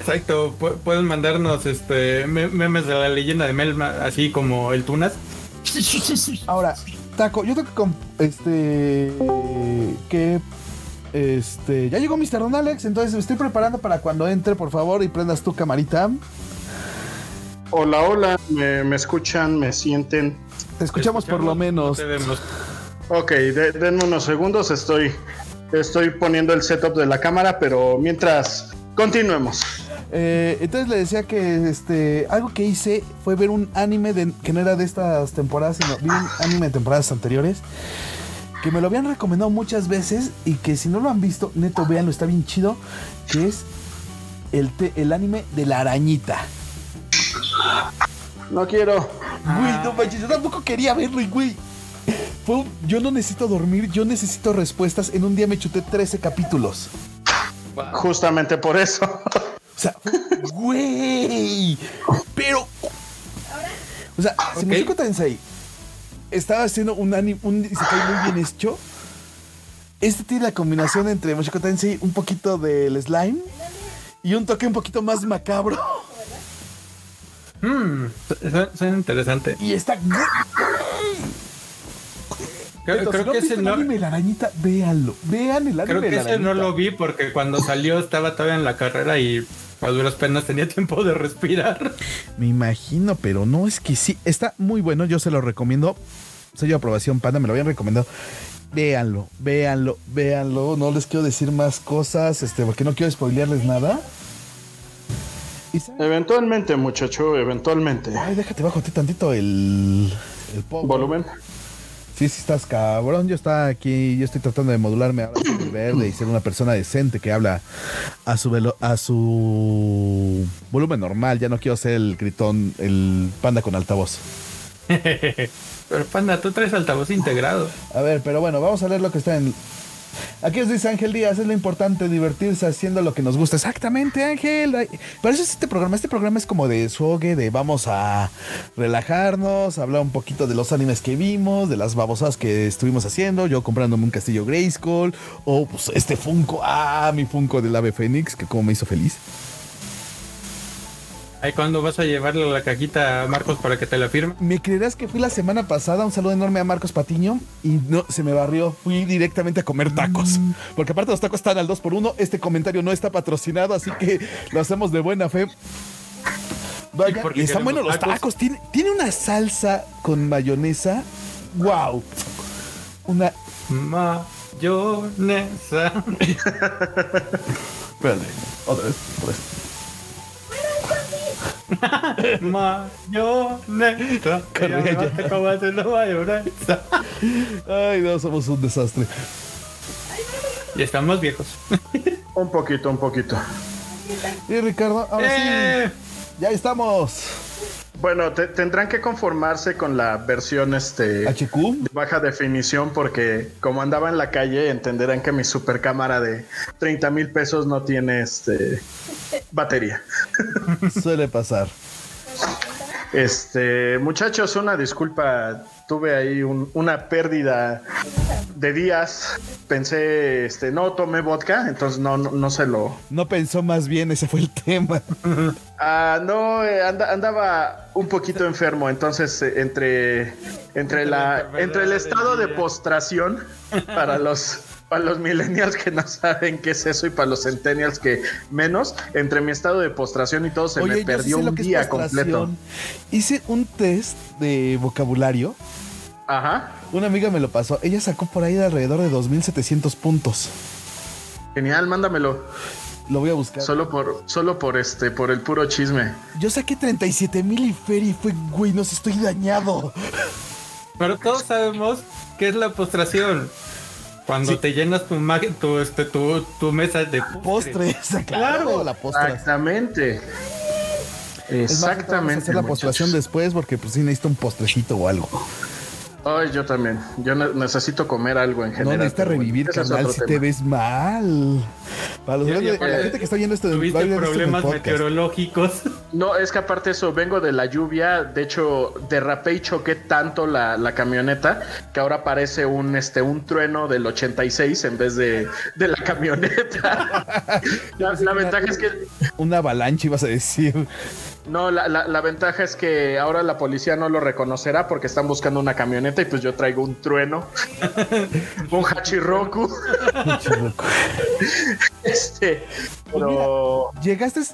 Exacto, pu- pueden mandarnos este me- memes de la leyenda de Melma, así como el Tunas. Ahora, Taco, yo tengo que. comp- Este. Que. Este. Ya llegó Mr. Don Alex, entonces me estoy preparando para cuando entre, por favor, y prendas tu camarita. Hola, hola, me, me escuchan, me sienten. Te escuchamos por lo menos. no te vemos. Ok, de- denme unos segundos, estoy, estoy poniendo el setup de la cámara, pero mientras continuemos. Eh, entonces le decía que este algo que hice fue ver un anime de, que no era de estas temporadas, sino vi un anime de temporadas anteriores que me lo habían recomendado muchas veces y que si no lo han visto, neto, véanlo, está bien chido, que es el, te- el anime de la arañita. No quiero. Güey, no manches, yo tampoco quería verlo, y, güey. Fue un- yo no necesito dormir, yo necesito respuestas. En un día me chuté 13 capítulos. Justamente por eso. O sea, güey. Pero. O sea, si Ok. Mushoku Tensei estaba haciendo un anime, un isekai muy bien hecho. Este tiene la combinación entre Mushoku Tensei, un poquito del slime y un toque un poquito más macabro. Suena- suena interesante. Y está. Creo, Entonces, creo si no que ese el no, anime de la arañita, véanlo. Vean el anime creo que la ese no lo vi porque cuando salió estaba todavía en la carrera y a duras penas tenía tiempo de respirar. Me imagino, pero no es que sí. Está muy bueno, yo se lo recomiendo. Sello de aprobación, Panda, me lo habían recomendado. Véanlo, véanlo, véanlo. No les quiero decir más cosas, este, porque no quiero spoilearles nada. Eventualmente, muchacho, eventualmente. Ay, déjate bajo tantito el, el. Volumen. Sí, sí estás cabrón. Yo está aquí, yo estoy tratando de modularme ahora soy verde y ser una persona decente que habla a su velo- a su volumen normal. Ya no quiero ser el gritón, el panda con altavoz. Pero panda, tú traes altavoz integrado. A ver, pero bueno, vamos a leer lo que está en. Aquí os dice Ángel Díaz, es lo importante divertirse haciendo lo que nos gusta. Exactamente, Ángel. Para eso es este programa. Este programa es como de suogue, de vamos a relajarnos, hablar un poquito de los animes que vimos, de las babosadas que estuvimos haciendo, yo comprándome un castillo Grayskull, o pues este Funko, ah, mi Funko del ave Fénix, que como me hizo feliz. Ahí cuando vas a llevarle la cajita a Marcos para que te la firme. ¿Me creerás que fui la semana pasada? Un saludo enorme a Marcos Patiño y no se me barrió. Fui directamente a comer tacos. Porque aparte los tacos están al 2 por 1 Este comentario no está patrocinado, así que lo hacemos de buena fe. Vaya, ¿Y están buenos los tacos? tacos. Tiene, tiene una salsa con mayonesa. ¡Wow! Una. Mayonesa. Espérate, otra vez, otra vez. Mayonesa. Ya ya. te comas la mayonesa. Ay, no, somos un desastre. Y estamos viejos. Un poquito, un poquito. Y Ricardo, ahora ¡Eh! sí. Ya estamos. Bueno, te- tendrán que conformarse con la versión este HQ. de baja definición porque como andaba en la calle entenderán que mi super cámara de 30 mil pesos no tiene este batería. Suele pasar. Este, muchachos, una disculpa. Tuve ahí un- una pérdida de días. Pensé, este, no tomé vodka, entonces no, no, no se lo. No pensó más bien, ese fue el tema. Ah, no, eh, anda- andaba un poquito enfermo, entonces eh, entre, entre, Entre la entre el estado de postración para los, para los millennials que no saben qué es eso y para los centennials que menos, entre mi estado de postración y todo se Oye, me perdió sí un día completo. Hice un test de vocabulario. Ajá. Una amiga me lo pasó. Ella sacó por ahí de alrededor de 2700 puntos. Genial, mándamelo. Lo voy a buscar. Solo por, solo por este, por el puro chisme. Yo saqué 37 mil y Fer y fue, güey, no sé, estoy dañado. Pero todos sabemos qué es la postración. Cuando Sí. te llenas tu, tu, este, tu, tu mesa de postre. Postres, claro, Claro. la postra. Exactamente. Es más, ahorita vamos a Exactamente. hacer la postración muchachos. después porque pues sí necesito un postrecito o algo. Ay, yo también. Yo ne- necesito comer algo en No general. necesitas pero bueno, revivir, otro si te ves mal. Para, los la gente que está viendo esto, Tuviste esto el problemas meteorológicos. No, es que aparte eso, vengo de la lluvia. De hecho, derrapé y choqué tanto la, la camioneta que ahora parece un, este, un trueno del 86 en vez de, de la camioneta. la, la ventaja es que Una avalancha, ibas a decir. No, la, la- la ventaja es que ahora la policía no lo reconocerá porque están buscando una camioneta y pues yo traigo un trueno, un hachiroku. Este, pero Llegaste y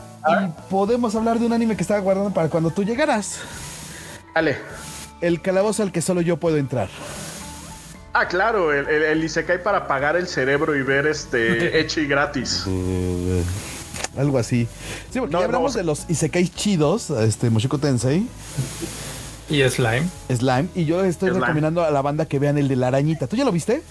podemos hablar de un anime que estaba guardando para cuando tú llegaras. dale. El calabozo al que solo yo puedo entrar. Ah, claro, el, el, el Isekai para apagar el cerebro y ver este Echi gratis. Algo así. Sí, porque No, ya hablamos de los isekais chidos, este Mushoku Tensei, Y slime. Slime, y yo estoy Slime. recomendando a la banda que vean el de la arañita. ¿Tú ya lo viste?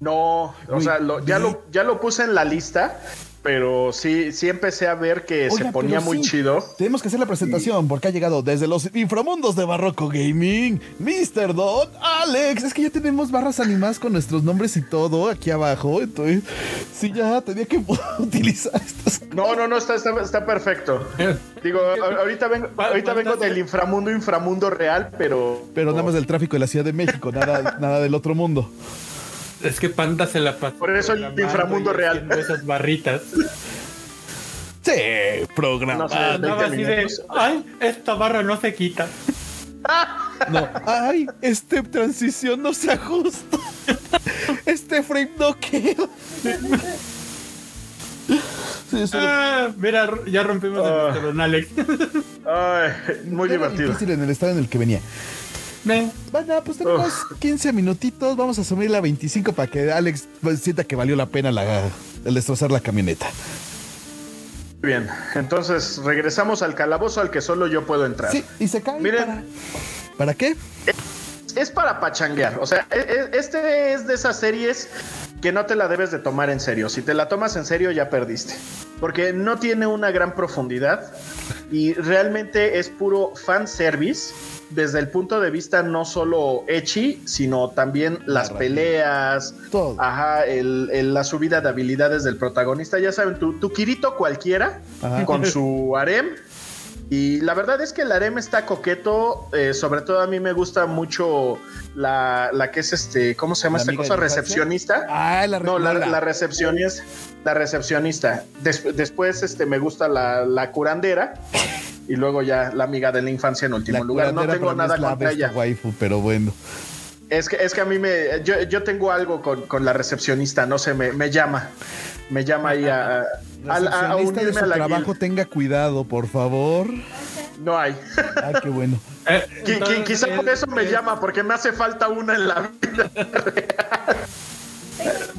No, o Uy, sea, lo- ya, lo, ya lo puse en la lista, pero sí, sí empecé a ver que Oiga, se ponía muy sí, chido. Tenemos que hacer la presentación porque ha llegado desde los inframundos de Barroco Gaming, Mr. Don Alex. Es que ya tenemos barras animadas con nuestros nombres y todo aquí abajo. Entonces, sí, ya tenía que utilizar estas. No, no, no, está, está, está perfecto. Digo, ahorita vengo, ahorita vengo del inframundo, inframundo real, pero. Pero nada más del tráfico de la Ciudad de México, nada, nada del otro mundo. Es que Panda se la pasó. Por eso el inframundo real. esas barritas. Sí, programa. No 20 así de, ay, esta barra no se quita. No, ay, este transición no se ajusta. Este frame no queda. Sí, Ah, mira, ya rompimos Ah. el. Don Alex. Ay, muy era divertido. difícil en el estado en el que venía. Bueno, pues tenemos 15 minutitos. Vamos a asumir la 25 para que Alex sienta que valió la pena la, el destrozar la camioneta. Bien, entonces regresamos al calabozo al que solo yo puedo entrar. Sí, y se cae. Miren. Para, ¿Para qué? Es para pachanguear. O sea, e- e- este es de esas series que no te la debes de tomar en serio. Si te la tomas en serio, ya perdiste. Porque no tiene una gran profundidad y realmente es puro fan service desde el punto de vista no solo echi, sino también las peleas, Todo. ajá, el- el- la subida de habilidades del protagonista. Ya saben, tu, tu Kirito cualquiera Ajá. con su harem. Y la verdad es que el harem está coqueto. eh, sobre todo a mí me gusta mucho la, la que es este, ¿cómo se llama ¿La esta cosa? Recepcionista. Ah, la No, la, recepcionista. La recepcionista. Des- después este, me gusta la, la curandera. Y luego ya la amiga de la infancia en último lugar. No tengo nada es la contra ella. waifu, pero bueno. Es que, es que a mí me. Yo, yo tengo algo con, con la recepcionista, no sé, me, me llama. Me llama ahí a, a, a- a de unirme su a la trabajo, guild. tenga cuidado, por favor. No hay. Ay, qué bueno. Eh, entonces, quizá por eso me el- llama, porque me hace falta una en la vida.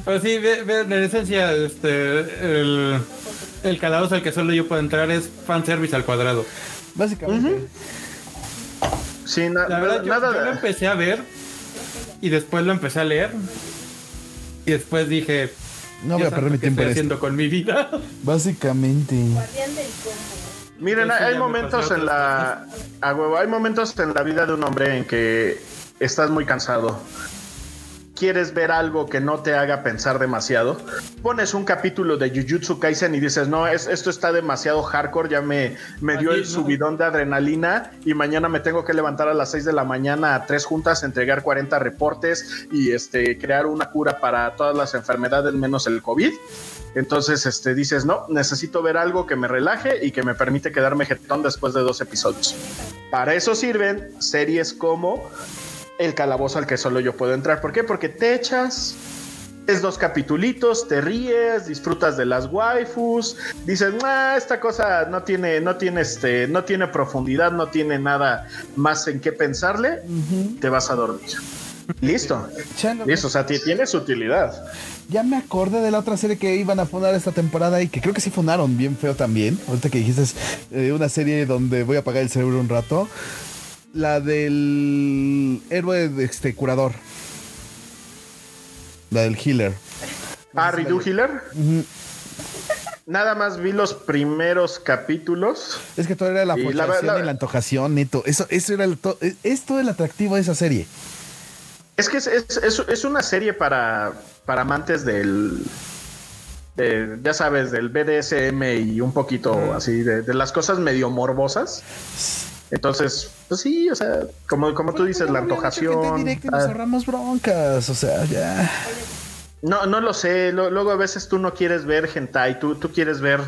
Pero sí, ve- ve, en esencia, este, el, el calabozo al que solo yo puedo entrar es fanservice al cuadrado. Básicamente. Sí, na- La verdad, yo, nada. yo lo empecé a ver y después lo empecé a leer. Y después dije, No voy a "Dios perder mi ¿qué tiempo en esto. haciendo con mi vida? Básicamente. Guardián del combo. Miren, hay momentos en la. A huevo, hay momentos en la vida de un hombre en que estás muy cansado. Quieres ver algo que no te haga pensar demasiado. Pones un capítulo de Jujutsu Kaisen y dices, no, es, esto está demasiado hardcore, ya me, me dio el subidón de adrenalina y mañana me tengo que levantar a las 6 de la mañana a tres juntas, entregar 40 reportes y este, crear una cura para todas las enfermedades menos el COVID. Entonces, este, dices, no, necesito ver algo que me relaje y que me permite quedarme jetón después de dos episodios. Para eso sirven series como El calabozo al que solo yo puedo entrar. ¿Por qué? Porque te echas, es dos capitulitos, te ríes, disfrutas de las waifus, dices, "Ah, esta cosa no tiene, no tiene este, no tiene profundidad, no tiene nada más en qué pensarle, te vas a dormir. Listo. Listo, o sea, ti- tiene su utilidad. Ya me acordé de la otra serie que iban a fundar esta temporada y que creo que sí fundaron bien feo también. Ahorita que dijiste eh, una serie donde voy a apagar el cerebro un rato. La del héroe de este curador. La del healer. Ah, Redo Healer. Nada más vi los primeros capítulos. Es que todo era la Y la- forzación la- y la antojación, neto. Eso, eso era el to- es todo el atractivo de esa serie. Es que es, es- es- es una serie para, para amantes del. de- ya sabes, del BDSM y un poquito así, de, de las cosas medio morbosas. Entonces, pues sí, o sea, como, como tú dices, la antojación. Directo y nos ah, ahorramos broncas. O sea, ya. no, no lo sé. lo- luego a veces tú no quieres ver hentai, tú, tú quieres ver.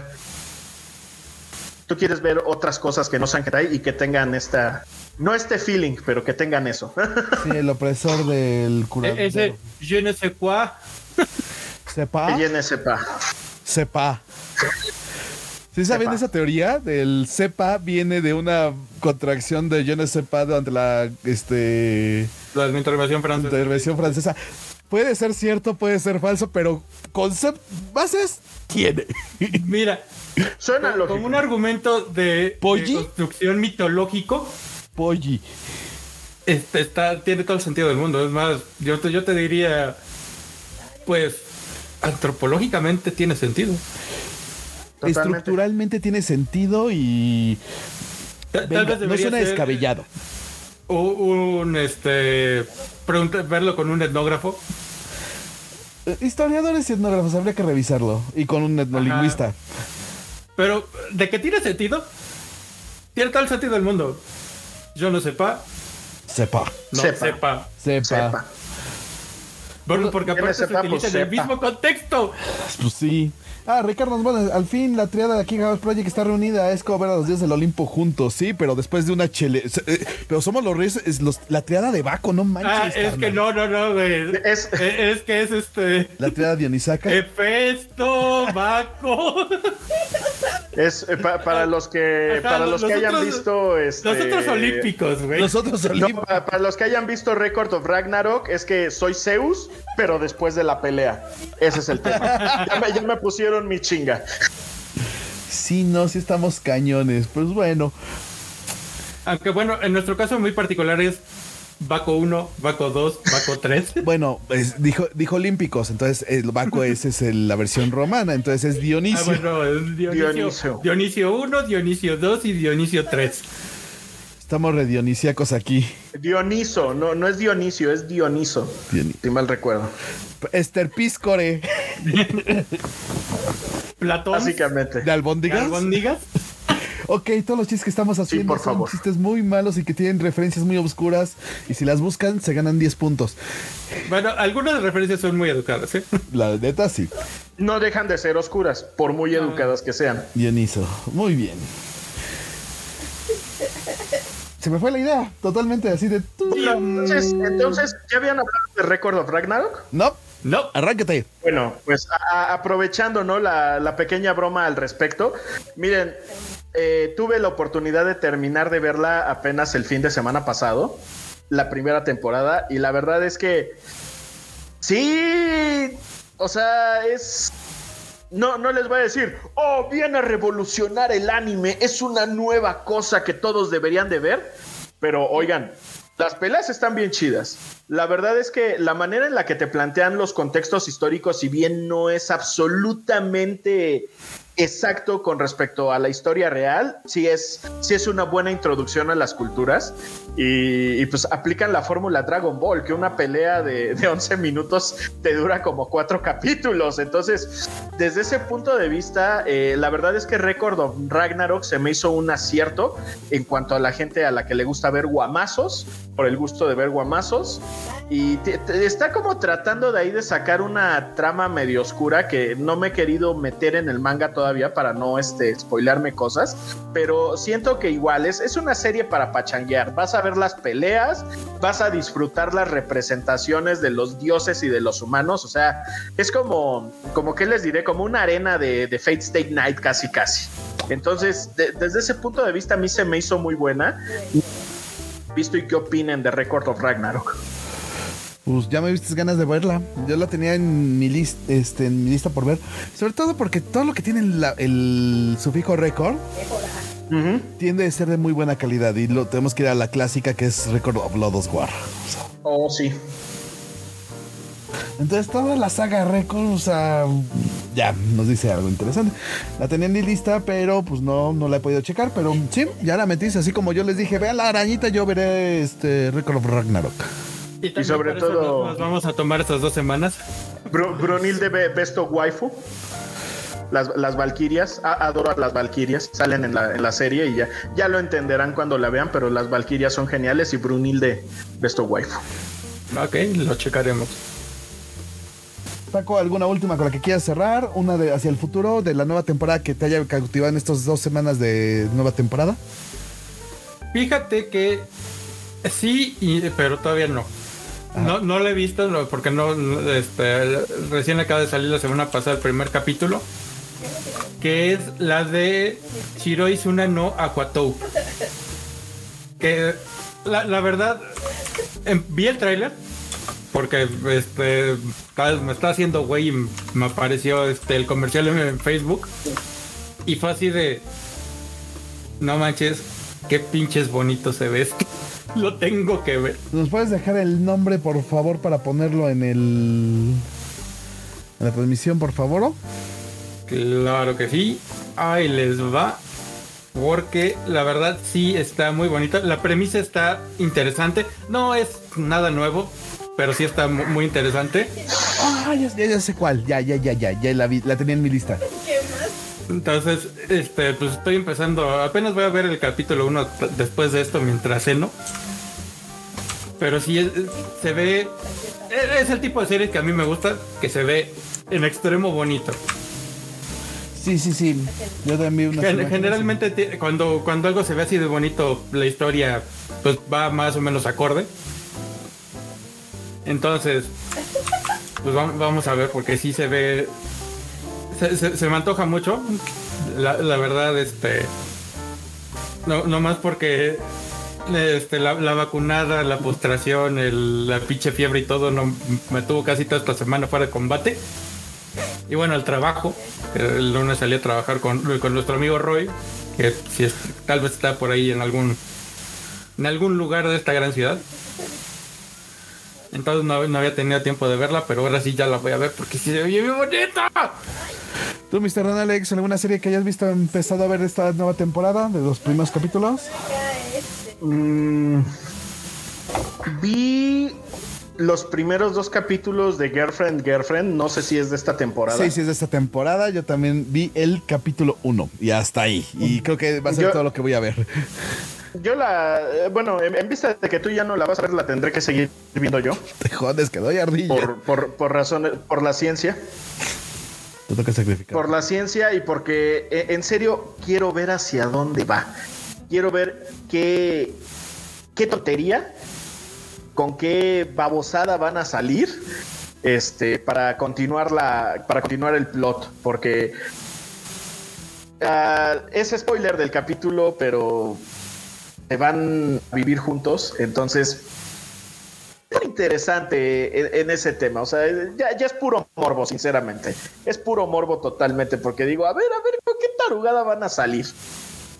Tú quieres ver otras cosas que no sean hentai y que tengan esta. No este feeling, pero que tengan eso. Sí, el opresor del curador. E- Ese je ne sais quoi. Sepa. que llene sepa. Sepa. ¿Sí saben Sepa. esa teoría? Del sepa viene de una contracción de yo no sepa durante la este, La intervención francesa. intervención francesa. Puede ser cierto, puede ser falso, pero concept bases tiene. Mira, Suena con, lógico. con un argumento de, construcción mitológico, Polly. este, está, tiene todo el sentido del mundo. Es más, yo te, yo te diría, pues, antropológicamente tiene sentido. Totalmente. Estructuralmente tiene sentido y venga, Tal vez no suena ser descabellado. Un, este, pregunta- verlo con un etnógrafo. Eh, Historiadores y etnógrafos, habría que revisarlo. Y con un etnolingüista. Pero, ¿de qué tiene sentido? Tiene todo el sentido del mundo. Yo no sepa, Sepa. no Sepa. sepa. Sepa. Sepa. Porque, porque aparte se utiliza pues en el sepa. mismo contexto. Pues sí. Ah, Ricardo, bueno, al fin la triada de aquí House Project está reunida. Es como ver a los dioses del Olimpo juntos, sí, pero después de una chele. eh, Pero somos los reyes, es los- la triada de Baco, no manches. Ah, es carnal. que no, no, no, güey. Es- Es, es que es este. La triada dionisaca. Hefesto, Baco. Es eh, pa- para los que Ajá, para los, los que hayan otros- visto este, Los otros olímpicos, güey. Nosotros No, Olimpo. para, para los que hayan visto Record of Ragnarok es que soy Zeus, pero después de la pelea. Ese es el tema. Ya me, ya me pusieron mi chinga. Sí, no, sí estamos cañones. Pues bueno. Aunque bueno, en nuestro caso muy particular es Baco 1, Baco 2, Baco 3. Bueno, es- dijo, dijo olímpicos, entonces el Baco ese es el- la versión romana, entonces es Dionisio. Ah, bueno, es Dionisio, Dionisio. Dionisio 1, Dionisio 2 y Dionisio 3. Estamos redionisíacos aquí. Dioniso, no, no es Dionisio, es Dioniso. Dioni- Si mal recuerdo. Esther Piscore Platón. Básicamente. de albóndigas. Albóndigas. Ok, todos los chistes que estamos haciendo por son favor. chistes muy malos y que tienen referencias muy oscuras. Y si las buscan, se ganan 10 puntos. Bueno, algunas referencias son muy educadas, ¿eh? La neta, sí. No dejan de ser oscuras, por muy educadas que sean. Dioniso. Muy bien. Se me fue la idea. Totalmente así de. Entonces, entonces, ¿ya habían hablado de Record of Ragnarok? No, No. arráncate. Bueno, pues a- aprovechando ¿no? la, la pequeña broma al respecto, miren, eh, tuve la oportunidad de terminar de verla apenas el fin de semana pasado, la primera temporada, y la verdad es que sí, o sea, es... No, no les voy a decir, oh, viene a revolucionar el anime, es una nueva cosa que todos deberían de ver, pero oigan, las peleas están bien chidas. La verdad es que la manera en la que te plantean los contextos históricos, si bien no es absolutamente exacto con respecto a la historia real, sí es, sí es una buena introducción a las culturas y, y pues aplican la fórmula Dragon Ball, que una pelea de, de 11 minutos te dura como cuatro capítulos. Entonces, desde ese punto de vista, eh, la verdad es que Record Ragnarok se me hizo un acierto en cuanto a la gente a la que le gusta ver guamazos, por el gusto de ver guamazos. Y está como tratando de ahí de sacar una trama medio oscura que no me he querido meter en el manga todavía para no este, spoilarme cosas, pero siento que igual es, una serie para pachanguear. Vas a ver las peleas, vas a disfrutar las representaciones de los dioses y de los humanos. O sea, es como, como que les diré, como una arena de, de Fate State Night casi casi. Entonces, de- desde ese punto de vista, a mí se me hizo muy buena. Visto y qué opinen de Record of Ragnarok. Pues ya me viste ganas de verla. Yo la tenía en mi, list, este, en mi lista por ver. Sobre todo porque todo lo que tiene la- el sufijo record Ujú. tiende a ser de muy buena calidad. Y lo tenemos que ir a la clásica que es Record of Lodos War. Oh, sí. Entonces toda la saga Record, o sea, ya nos dice algo interesante. La tenía en mi lista, pero pues no, no la he podido checar. Pero sí, ya la metiste. Así como yo les dije, vean la arañita, yo veré este Record of Ragnarok. También sobre por eso todo- nos- vamos a tomar estas dos semanas. Be- Besto Waifu. Las, las Valquirias, adoro a las Valquirias, salen en la, en la serie y ya, ya lo entenderán cuando la vean, pero las Valquirias son geniales y Brunilde Besto Waifu. Ok, lo checaremos. Taco, ¿alguna última con la que quieras cerrar? Una de hacia el futuro de la nueva temporada que te haya cautivado en estas dos semanas de nueva temporada. Fíjate que sí, y- pero todavía no. No, no lo he visto porque no, este, recién acaba de salir la semana pasada el primer capítulo, que es la de Shiroi Suna no Aquatou. Que la, verdad, em, vi el tráiler porque este me está haciendo güey y me apareció este el comercial en, Facebook y fue así de no manches, qué pinches bonito se ve. Lo tengo que ver. ¿Nos puedes dejar el nombre, por favor, para ponerlo en el. en la transmisión, por favor? Claro que sí. Ahí les va. Porque la verdad sí está muy bonita. La premisa está interesante. No es nada nuevo, pero sí está mu- muy interesante. Ah, ya, ya- ya sé cuál. Ya, ya, ya, ya. Ya la, vi- la tenía en mi lista. ¿Qué más? Entonces, este, pues estoy empezando. Apenas voy a ver el capítulo 1 después de esto mientras ceno. Pero sí es- se ve. Es el tipo de serie que a mí me gusta, que se ve en extremo bonito. Sí, sí, sí. Yo también una. Gen- Generalmente cuando, cuando algo se ve así de bonito, la historia pues va más o menos acorde. Entonces, pues vam- vamos a ver porque sí se ve... Se, me antoja mucho. La, verdad, este... No, no más porque este, la, vacunada, la postración, el- la pinche fiebre y todo no, me tuvo casi toda esta semana fuera de combate. Y bueno, el trabajo. El lunes salí a trabajar con, con nuestro amigo Roy, que tal vez está por ahí en algún en algún lugar de esta gran ciudad. Entonces no, había tenido tiempo de verla, pero ahora sí ya la voy a ver porque sí se ve bien bonita. ¿Tú, Mr. Ron Alex, alguna serie que hayas visto empezado a ver esta nueva temporada de los primeros capítulos? Mm, vi los primeros dos capítulos de Girlfriend, Girlfriend. No sé si es de esta temporada. Sí, sí, es de esta temporada. Yo también vi el capítulo 1 y hasta ahí. Y creo que va a ser Yo- todo lo que voy a ver. Yo la. eh, Bueno, en, en vista de que tú ya no la vas a ver, la tendré que seguir viendo yo. Te jodes, que doy ardilla. Por, por, por razones. Por la ciencia. Sacrificar. Por la ciencia y porque eh, en serio quiero ver hacia dónde va. Quiero ver qué, qué tontería, con qué babosada van a salir este, para, continuar la, para continuar el plot. Porque ah, es spoiler del capítulo, pero se van a vivir juntos. Entonces, es interesante en, en ese tema. O sea, ya, ya es puro morbo, sinceramente. Es puro morbo totalmente, porque digo, a ver, a ver, ¿con qué tarugada van a salir?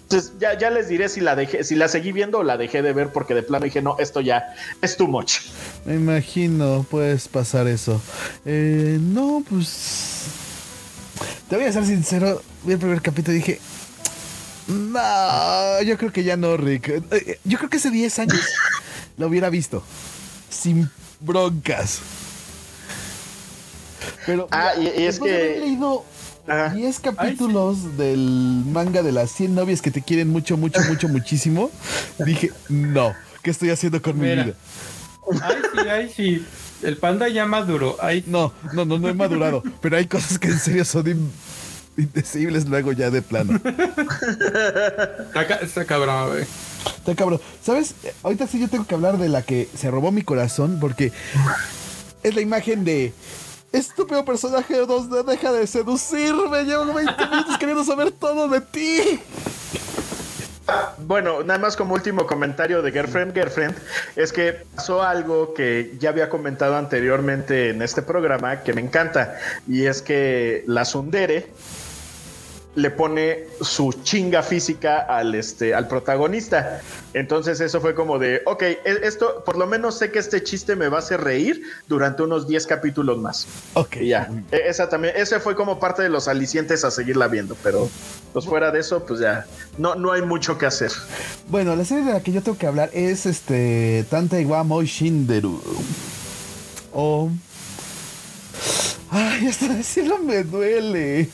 Entonces, ya, ya les diré si la dejé, si la seguí viendo o la dejé de ver, porque de plano dije, no, esto ya es too much. Me imagino, puedes pasar eso. Eh, no, pues. Te voy a ser sincero. Vi el primer capítulo y dije. No, yo creo que ya no, Rick. Eh, eh, Yo creo que hace 10 años lo hubiera visto. Sin broncas. Pero. Ah, y- y es después de que- haber leído Ajá. 10 capítulos del manga de las 100 novias que te quieren mucho, mucho, mucho, muchísimo. Dije, no. ¿Qué estoy haciendo con Mira. mi vida? Ay, sí, ay, sí. El panda ya maduró. Ay, No, no, no, no he madurado. pero hay cosas que en serio son indecibles luego ya de plano. Está cabrón, güey. Está cabrón. ¿Sabes? Ahorita sí yo tengo que hablar de la que se robó mi corazón porque es la imagen de estúpido personaje 2D, deja de seducirme. Llevo 20 minutos queriendo saber todo de ti. Bueno, nada más como último comentario de Girlfriend, Girlfriend, es que pasó algo que ya había comentado anteriormente en este programa que me encanta, y es que la Sundere le pone su chinga física al este al protagonista. Entonces eso fue como de, ok, e- esto por lo menos sé que este chiste me va a hacer reír durante unos 10 capítulos más. Ok. Y ya, E- esa también, ese fue como parte de los alicientes a seguirla viendo, pero pues fuera de eso, pues ya, no, no hay mucho que hacer. Bueno, la serie de la que yo tengo que hablar es este Tante wa Moi Shinderu. O. Ay, hasta decirlo me duele.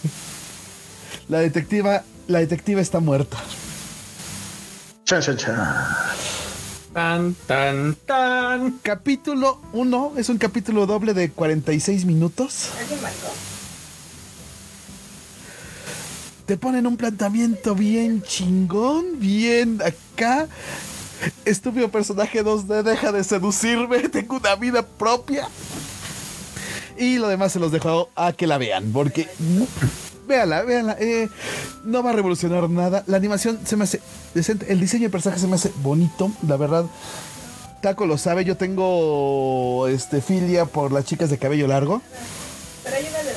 La detectiva. La detectiva está muerta. Chan, chan, chan. Tan, tan, tan. Capítulo 1 es un capítulo doble de 46 minutos. Te ponen un planteamiento bien chingón, bien acá. Estúpido personaje 2D, deja de seducirme, tengo una vida propia. Y lo demás se los dejo a que la vean, porque... Véanla, véanla. eh, no va a revolucionar nada. La animación se me hace decente. El diseño de personaje se me hace bonito, la verdad. Taco lo sabe, yo tengo este filia por las chicas de cabello largo. Pero hay una de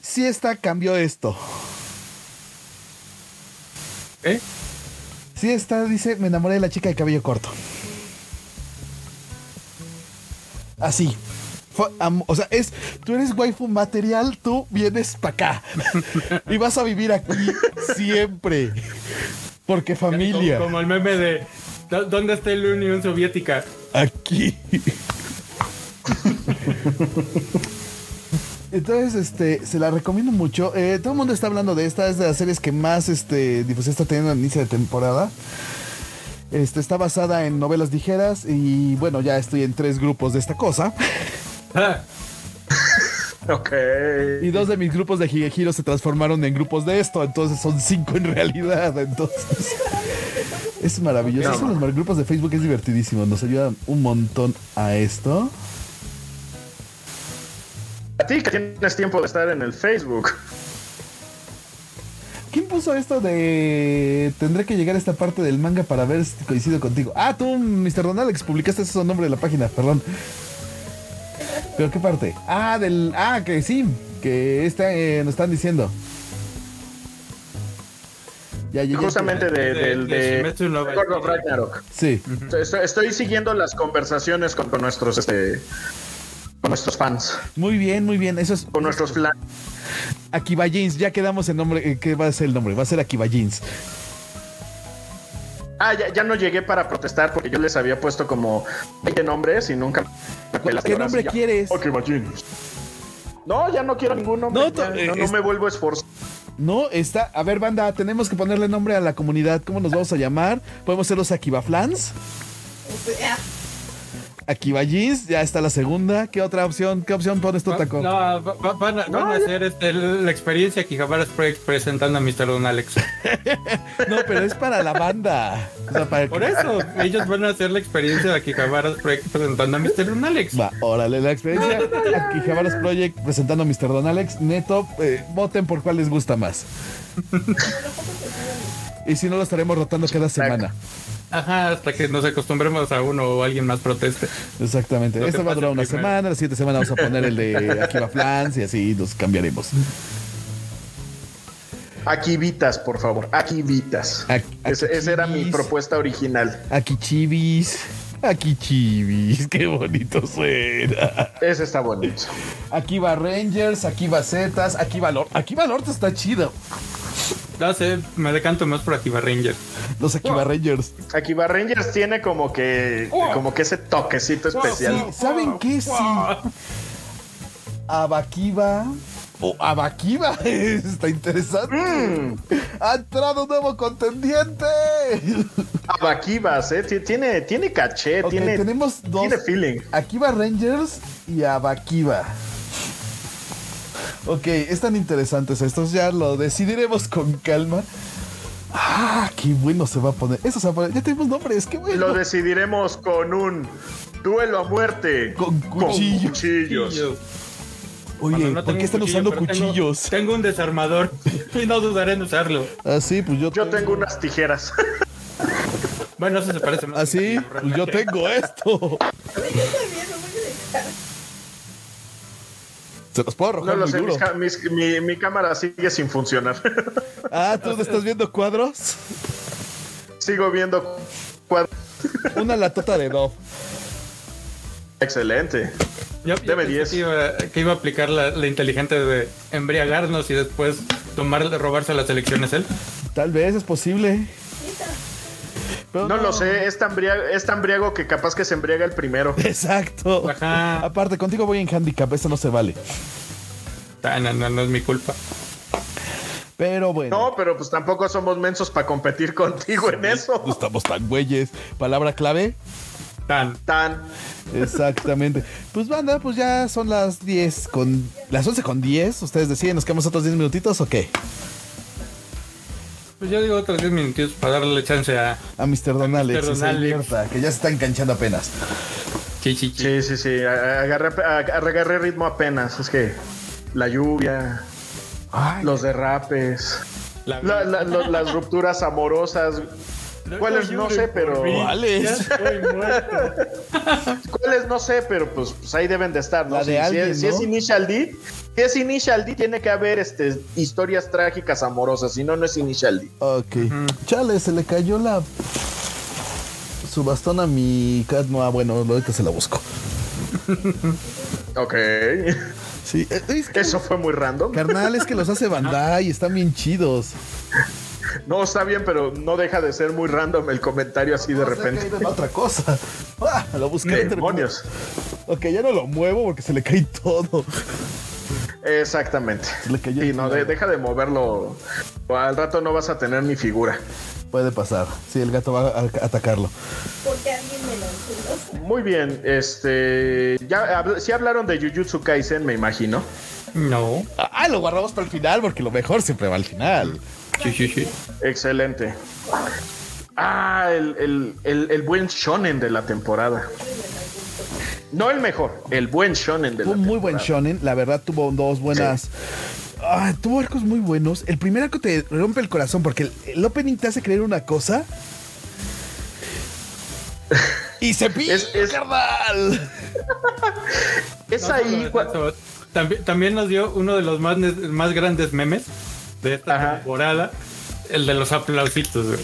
Si esta cambió esto. ¿Eh? Sí, está, dice, me enamoré de la chica de cabello corto. Así. O sea, es, tú eres waifu material, tú vienes para acá. y vas a vivir aquí siempre. Porque familia. Como, como el meme de "¿Dó- ¿Dónde está la Unión Soviética? Aquí. Entonces, este, se la recomiendo mucho. Eh, todo el mundo está hablando de esta, es de las series que más este, difusión está teniendo al inicio de temporada. Este, está basada en novelas ligeras y bueno, ya estoy en tres grupos de esta cosa. Ok. Y dos de mis grupos de Higehiro se transformaron en grupos de esto, entonces son cinco en realidad. Entonces, es maravilloso. Eso en los grupos de Facebook es divertidísimo, nos ayudan un montón a esto. A ti que tienes tiempo de estar en el Facebook. ¿Quién puso esto de tendré que llegar a esta parte del manga para ver si coincido contigo? Ah, tú, Mr. Don Alex, publicaste ese nombre de la página, perdón. ¿Pero qué parte? Ah, del. Ah, que sí, que está, eh, nos están diciendo. Ya, ya, ya. Justamente de, de- del de de, of Ragnarok. Sí. Estoy, estoy siguiendo las conversaciones con, con nuestros este con nuestros fans, Muy bien, muy bien. Eso es. con nuestros fans. Akiba Jeans. Ya quedamos en nombre. eh, ¿Qué va a ser el nombre? Va a ser Akiba Jeans. Ah, ya, ya no llegué para protestar porque yo les había puesto como 20 nombres y nunca me. ¿Qué nombre ya. quieres? No, ya no quiero ningún nombre. No, ya, no, eh, no es- me vuelvo a esforzar. No, está. A ver, banda, tenemos que ponerle nombre a la comunidad. ¿Cómo nos vamos a llamar? Podemos ser los Akiba Sea, Akiba Jeans. Ya está la segunda. ¿Qué otra opción? ¿Qué opción pones tú, Taco? No, va- va- van, a, van a hacer este, la experiencia Kijabaras Project presentando a Mr. Don Alex. No, pero es para la banda. O sea, para Por eso, ellos van a hacer la experiencia de Kijabaras Project presentando a Mr. Don Alex. Va, órale, la experiencia. Aquí Javaras Project presentando a Mr. Don Alex. Neto, eh, voten por cuál les gusta más. y si no, lo estaremos rotando cada semana. Ajá, hasta que nos acostumbremos a uno o alguien más proteste. Exactamente. Esta va a durar una primero. semana. La siguiente semana vamos a poner el de Akiva Flans y así nos cambiaremos. Aquí Vitas, por favor. Aquí Vitas. Aquí- Ese- aquí esa era mi propuesta original. Aquí Chivis. Aquí Chivis. Qué bonito suena. Ese está bonito. Aquí va Rangers. Aquí va Zetas. Aquí va Lord. Aquí va Lord está chido. No sé, me decanto más por Akiba Ranger. Los Akiva Rangers. Va Rangers tiene como que como que ese toquecito especial. Sí, ¿saben qué? Sí. Abakiva. O Abakiva. Está interesante. Mm, Ha entrado un nuevo contendiente. Abakivas, eh. Ti- Tiene, tiene caché, tiene, tenemos dos. tiene feeling. Akiva Rangers y Abakiva. Ok, están interesantes estos, ya lo decidiremos con calma. Ah, qué bueno se va a poner. Eso se va a poner. Ya tenemos nombres, qué bueno. Lo decidiremos con un duelo a muerte. Con cuchillo. cuchillos. Oye, Cuando no ¿por qué están cuchillo, usando tengo- cuchillos? Tengo, un desarmador y no dudaré en usarlo. Ah, sí, pues yo, Yo tengo unas tijeras. Bueno, eso se parece más. Ah, sí, pues yo tengo esto. Se los puedo No arrojar lo muy sé, duro. mis ca- mis- mi, mi cámara sigue sin funcionar. Ah, ¿tú estás viendo cuadros? Sigo viendo cuadros. Una latota de Dove. Excelente. Yo, yo Deme pensé 10. Que iba, que iba a aplicar la, la inteligente de embriagarnos y después tomar, robarse las elecciones él. Tal vez es posible. Pero No lo sé, es tan, briago, es tan briago que capaz que se embriaga el primero. Exacto. Ajá. Aparte, contigo voy en handicap, eso no se vale. Ah, No, no, no es mi culpa. Pero bueno. No, pero pues tampoco somos mensos para competir contigo en eso. No estamos tan güeyes. Palabra clave. Tan. Tan. Exactamente. Pues banda, pues ya son las 10 con... Las 11 con 10. Ustedes deciden, ¿nos quedamos otros 10 minutitos o qué? Pues yo digo otros 10 minutitos para darle chance a A Mr. Don Alex. Don y se Alex. divierta, que ya se está enganchando apenas. Sí, sí, sí. a- a- Agarré, a- agarré ritmo apenas. Es que la lluvia, Ay, los derrapes, La- la- la- lo- las rupturas amorosas. ¿Cuáles? No sé, pero- ¿Cuáles? Ya estoy muerto. ¿Cuáles? No sé, pero pues, pues ahí deben de estar, ¿no? La de si, si alguien, es, si ¿no? es Initial D, si es Initial D, tiene que haber este, historias trágicas amorosas. Si no, no es Initial D. Ok. Chale, se le cayó la... Su bastón a mi cat. No, ah, bueno, ahorita se la busco. Ok. Sí, eh, es que- Eso fue muy random. Carnal, es que los hace Bandai, están bien chidos. No, está bien, pero no deja de ser muy random el comentario así de No, se ha repente. caído en otra cosa. Ah, lo busqué. ¿Qué en internet. demonios? Ok, ya no lo muevo porque se le cae todo. Exactamente. Le cayó el no, de- deja de moverlo. O al rato no vas a tener ni figura. Puede pasar. Sí, el gato va a atacarlo. Porque alguien me lo. Muy bien, este. Ya sí hablaron de Jujutsu Kaisen, me imagino. No. Ah, lo guardamos para el final porque lo mejor siempre va al final. Sí, sí, sí. Excelente. Ah, el, el- el- el buen shonen de la temporada. No el mejor, el buen shonen de Fue la un muy buen shonen. La verdad, tuvo dos buenas. Ah, tuvo arcos muy buenos. El primer arco te rompe el corazón porque el, el opening te hace creer una cosa. Y se pide, Es- es- carnal. Es No, ahí. no, También, también nos dio uno de los más, más grandes memes de esta Ajá. temporada. El de los aplausitos, güey.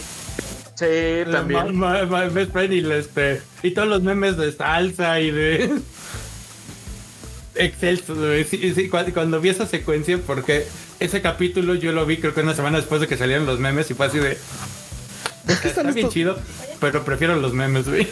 Sí, también. Ma- ma- ma- Best Friend y, este, y todos los memes de salsa y de Excelso, güey. Sí, sí, cu- cuando, vi esa secuencia, porque ese capítulo yo lo vi creo que una semana después de que salieron los memes y fue así de... Está están bien estos- chido, pero prefiero los memes, güey.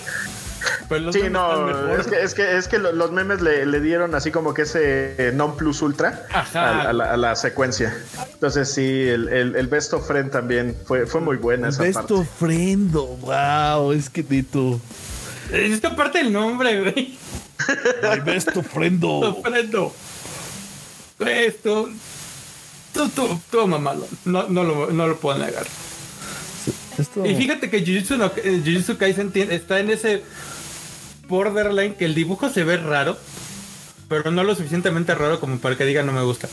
Pero los Sí, memes no, mejor. es que, es que, es que lo- los memes le, le dieron así como que ese eh, non plus ultra a, a la, a la secuencia. Entonces sí, el, el, el Best of Friend también fue, fue muy buena esa Best parte. ofrendo. Wow, es que Tito. Es que aparte el nombre, güey. My best ofrendo. Ofrendo. Esto. Tú, tú, tú, mamalo. No, no, lo, no lo puedo negar. Esto. Y fíjate que Jujutsu, no, eh, Jujutsu Kaisen tiene- está en ese borderline que el dibujo se ve raro, pero no lo suficientemente raro como para que diga no me gusta.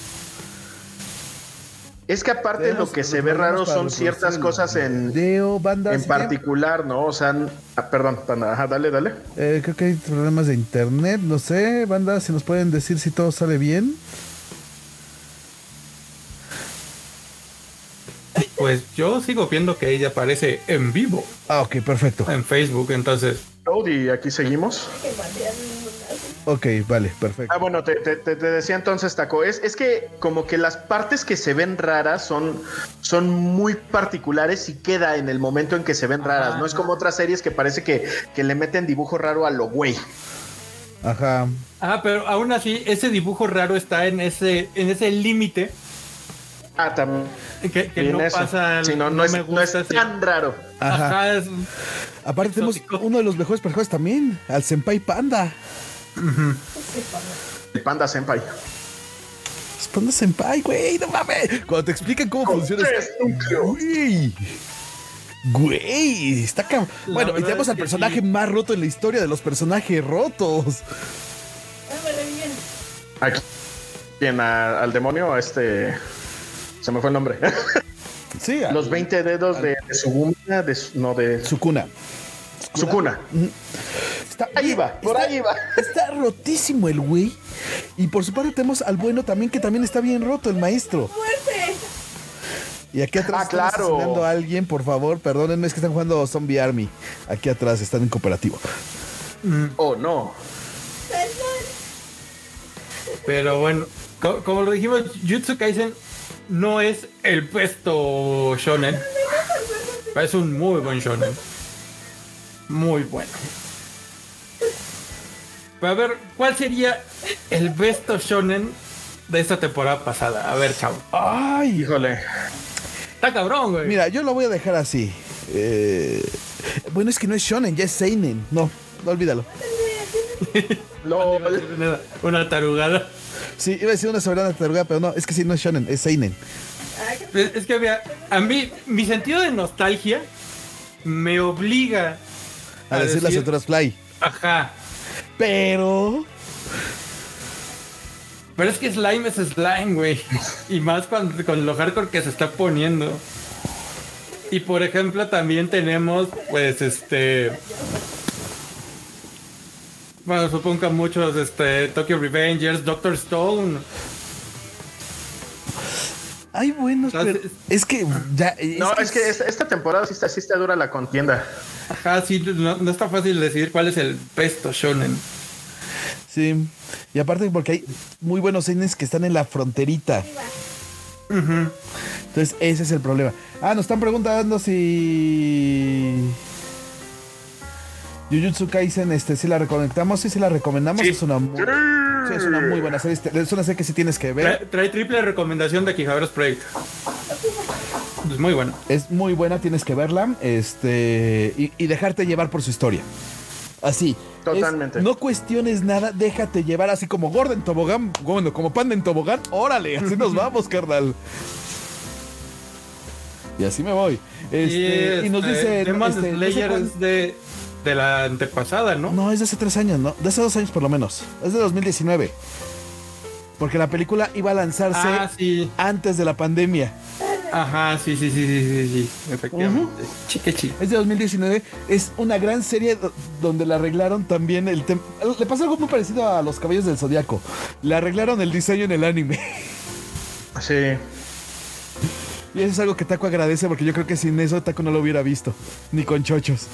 Es que aparte lo que se ve raro son ciertas el cosas en, Video, bandas. en particular, ¿no? O sea, ah, perdón, panda, ajá, dale, dale. Eh, creo que hay problemas de internet, no sé, banda, si nos pueden decir si todo sale bien. Pues yo sigo viendo que ella aparece en vivo Ah, ok, perfecto. en Facebook, entonces Y aquí seguimos. Ok, vale, perfecto. Ah, bueno, te, te- te- te decía entonces, Taco, es, es que como que las partes que se ven raras son, son muy particulares y queda en el momento en que se ven raras. No es como otras series que parece que, que le meten dibujo raro a lo güey. Ajá. Ah, pero aún así, ese dibujo raro está en ese, en ese límite Ah, también. que, que no eso. pasa. Sí, no, no, es, me no es gusta, sí. tan raro. Ajá. Ajá, es- Aparte tenemos uno de los mejores personajes también, al Senpai Panda. El Panda Senpai. Es Panda Senpai, güey, no mames. Cuando te explican cómo funciona. tres. Güey. Güey, está cabrón. Bueno, y tenemos al personaje sí. más roto en la historia de los personajes rotos. Ah. Aquí. Bien, a- al demonio, a este. Se me fue el nombre. Sí, Los 20 dedos de, de Suguna, de su- no de su cuna. Sukuna. Está, Ahí va, por está- ahí va. Está rotísimo el güey. Y por su parte tenemos al bueno también, que también está bien roto, el maestro. ¡Muerte! Y aquí atrás Ah, están claro. asesinando a alguien, por favor, perdónenme, es que están jugando Zombie Army. Aquí atrás están en cooperativo. Oh, no. Pero bueno, co- como lo dijimos, Jutsu Kaisen no es el puesto shonen. pero Es un muy buen shonen. Muy bueno. Pero a ver, ¿cuál sería el besto shonen de esta temporada pasada? A ver, chavo. Ay, Híjole. Está cabrón, güey. mira, yo lo voy a dejar así. Eh, bueno, es que no es Shonen, ya es Seinen. No, no olvídalo. Lo, Una, una tarugada. Sí, iba a decir una soberana tarugada, pero no, es que sí, no es Shonen, es Seinen. Es es que, mira, a mí, mi sentido de nostalgia me obliga A, decir las otras Fly. Ajá. Pero. Pero es que slime es slime, güey. Y más con, con lo hardcore que se está poniendo. Y por ejemplo, también tenemos, pues, este. Bueno, supongo que muchos, este, Tokyo Revengers, Doctor Stone. Ay, bueno, pero es que ya. no, es que esta, esta temporada sí está, sí está dura la contienda. Ajá, sí, no, no está fácil decidir cuál es el pesto shonen. Sí. Y aparte, porque hay muy buenos seinen que están en la fronterita. Entonces, ese es el problema. Ah, nos están preguntando si. Jujutsu Kaisen, este, si la reconectamos, sí, si la recomendamos. Sí. Es una muy, sí, es una muy buena serie. Este, Es una serie que sí tienes que ver. Trae, trae triple recomendación de Kijaberos Project. Es muy bueno. Es muy buena, tienes que verla. Este. Y, y dejarte llevar por su historia. Así. Totalmente. Es- no cuestiones nada, déjate llevar así como gordo en tobogán. Bueno, como panda en tobogán. Órale, así nos vamos, carnal. Y así me voy. Este, y, nos este, dice. Demon este, no sé Slayer cuán- es de, de la antepasada, ¿no? No, es de hace tres años, ¿no? De hace dos años por lo menos. Es de 2019. Porque la película iba a lanzarse Ah, sí. antes de la pandemia. Ajá, sí, sí, sí, sí, sí, sí. Efectivamente. Chique, chique. Es de 2019. Es una gran serie do- donde le arreglaron también el tema. Le pasó algo muy parecido a los caballos del zodiaco. Le arreglaron el diseño en el anime. Sí. Y eso es algo que Taco agradece porque yo creo que sin eso Taco no lo hubiera visto. Ni con chochos.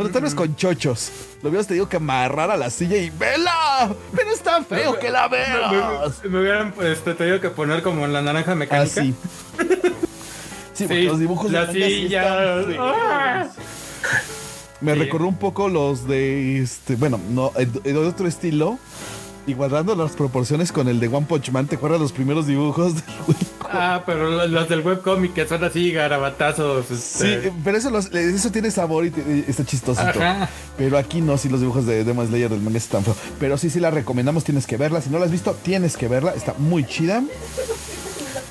Bueno, tal vez con chochos. Lo hubieras tenido que amarrar a la silla y ¡vela! Pero es tan feo que la veas. Me, me hubieran pues, te tenido que poner como en la naranja mecánica. Así. Sí, porque Sí, los dibujos de la sí silla. están. Me Sí. recordó un poco los de este, bueno, no, de otro estilo. Y guardando las proporciones con el de One Punch Man, ¿te acuerdas los primeros dibujos? del Ah, pero lo- los del webcomic que son así garabatazos. Sí, Este. eh, pero eso, los- eso tiene sabor y, te- está chistosito. Ajá. Pero aquí no, si los dibujos de Demon Slayer del manga están feos. Pero sí, sí la recomendamos, tienes que verla. Si no la has visto, tienes que verla. Está muy chida.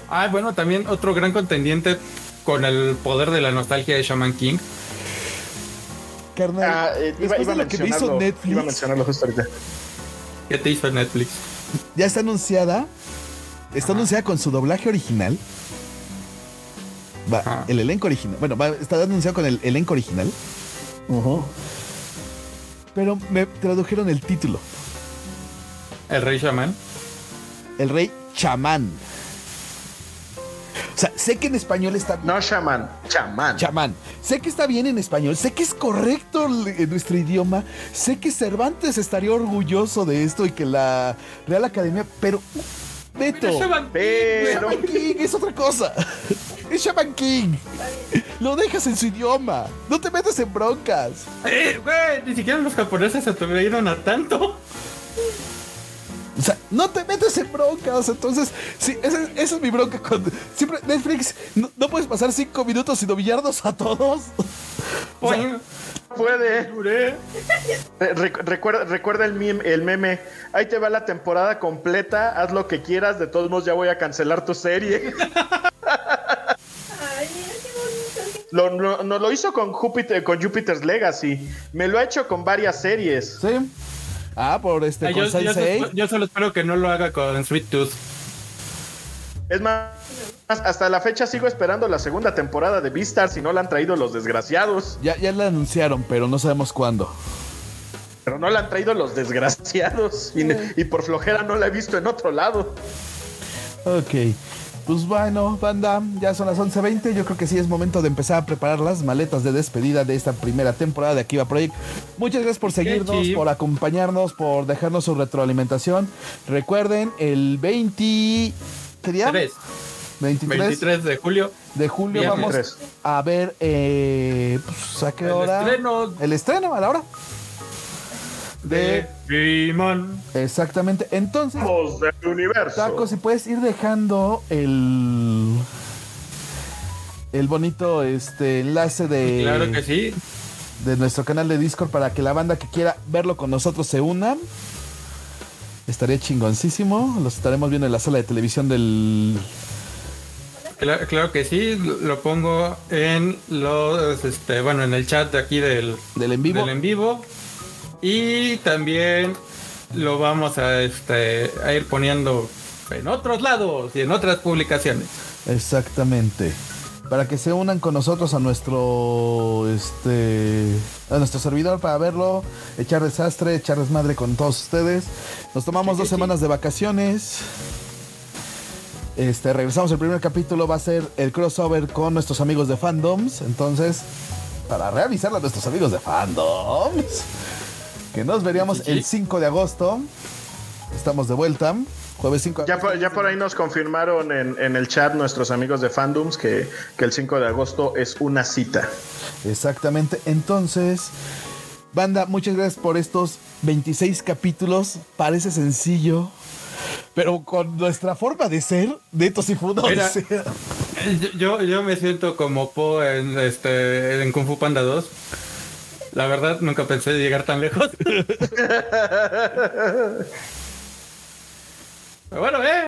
Ah, bueno, también otro gran contendiente con el poder de la nostalgia de Shaman King. Carnal, Ah, eh, iba, después iba a de lo que hizo. Netflix, Iba a mencionarlo justo ahorita. ¿Qué te hizo Netflix? ya está anunciada. Está anunciada con su doblaje original. Va, Ajá. el elenco original. Bueno, va, está anunciado con el elenco original. Pero me tradujeron el título. El Rey Shaman. El rey chamán. O sea, sé que en español está bien. No, chamán, chamán. Chamán. Sé que está bien en español, sé que es correcto en nuestro idioma, sé que Cervantes estaría orgulloso de esto y que la Real Academia, pero Beto, Shaman Pero- King es otra cosa. Es Shaman King. Lo dejas en su idioma. No te metes en broncas. Eh, güey, ni siquiera los japoneses se atrevieron a tanto. No te metes en broncas. Entonces, sí, esa, es- esa es mi bronca con. Siempre, Netflix, no, no puedes pasar cinco minutos sin humillarnos a todos. O sea, Oye, puede. Juré. Eh, rec- recuerda, recuerda el, meme, el meme. Ahí te va la temporada completa. Haz lo que quieras. De todos modos, ya voy a cancelar tu serie. Ay, mira qué bonito. Lo, no, no lo hizo con Júpiter, con Jupiter's Legacy. Me lo ha hecho con varias series. ¿Sí? Ah, por este, Ah, con yo, yo, Sensei. yo solo espero que no lo haga con Sweet Tooth. Es más, hasta la fecha sigo esperando la segunda temporada de Beastars y no la han traído los desgraciados. Ya, ya la anunciaron, pero no sabemos cuándo. Pero no la han traído los desgraciados. Y, y por flojera no la he visto en otro lado. Ok. Pues bueno, banda, ya son las 11.20. Yo creo que sí es momento de empezar a preparar las maletas de despedida de esta primera temporada de Akiva Project. Muchas gracias por seguirnos, por acompañarnos, por dejarnos su retroalimentación. Recuerden, el 20. ¿Qué día? Tres. 23, 23 de julio. de julio Viernes. vamos 23. a ver. Eh, pues, ¿A qué El hora? estreno. El estreno, a la hora. De Digimon. Exactamente. Entonces, Voz del universo. Taco, si puedes ir dejando el el bonito este enlace de, Claro que sí. de nuestro canal de Discord para que la banda que quiera verlo con nosotros se una. Estaría chingoncísimo. Los estaremos viendo en la sala de televisión del. Claro, claro que sí. Lo pongo en los, este, bueno, en el chat de aquí del, Del en vivo. del en vivo. Y también lo vamos a, este, a ir poniendo en otros lados y en otras publicaciones. Exactamente. Para que se unan con nosotros a nuestro este a nuestro servidor para verlo, echar desastre, echar desmadre con todos ustedes. Nos tomamos dos semanas de vacaciones. Este, regresamos el primer capítulo, va a ser el crossover con nuestros amigos de fandoms. Entonces, para reavisarle a nuestros amigos de fandoms, que nos veríamos el 5 de agosto. Estamos de vuelta, jueves 5 de Ya agosto. por, ya por ahí nos confirmaron en, en el chat nuestros amigos de Fandoms que, que el 5 de agosto es una cita. Exactamente. Entonces, banda, muchas gracias por estos 26 capítulos. Parece sencillo. Pero con nuestra forma de ser, fue una Mira. yo, yo me siento como Po en, este, en Kung Fu Panda 2. La verdad, nunca pensé llegar tan lejos. Pero bueno, eh.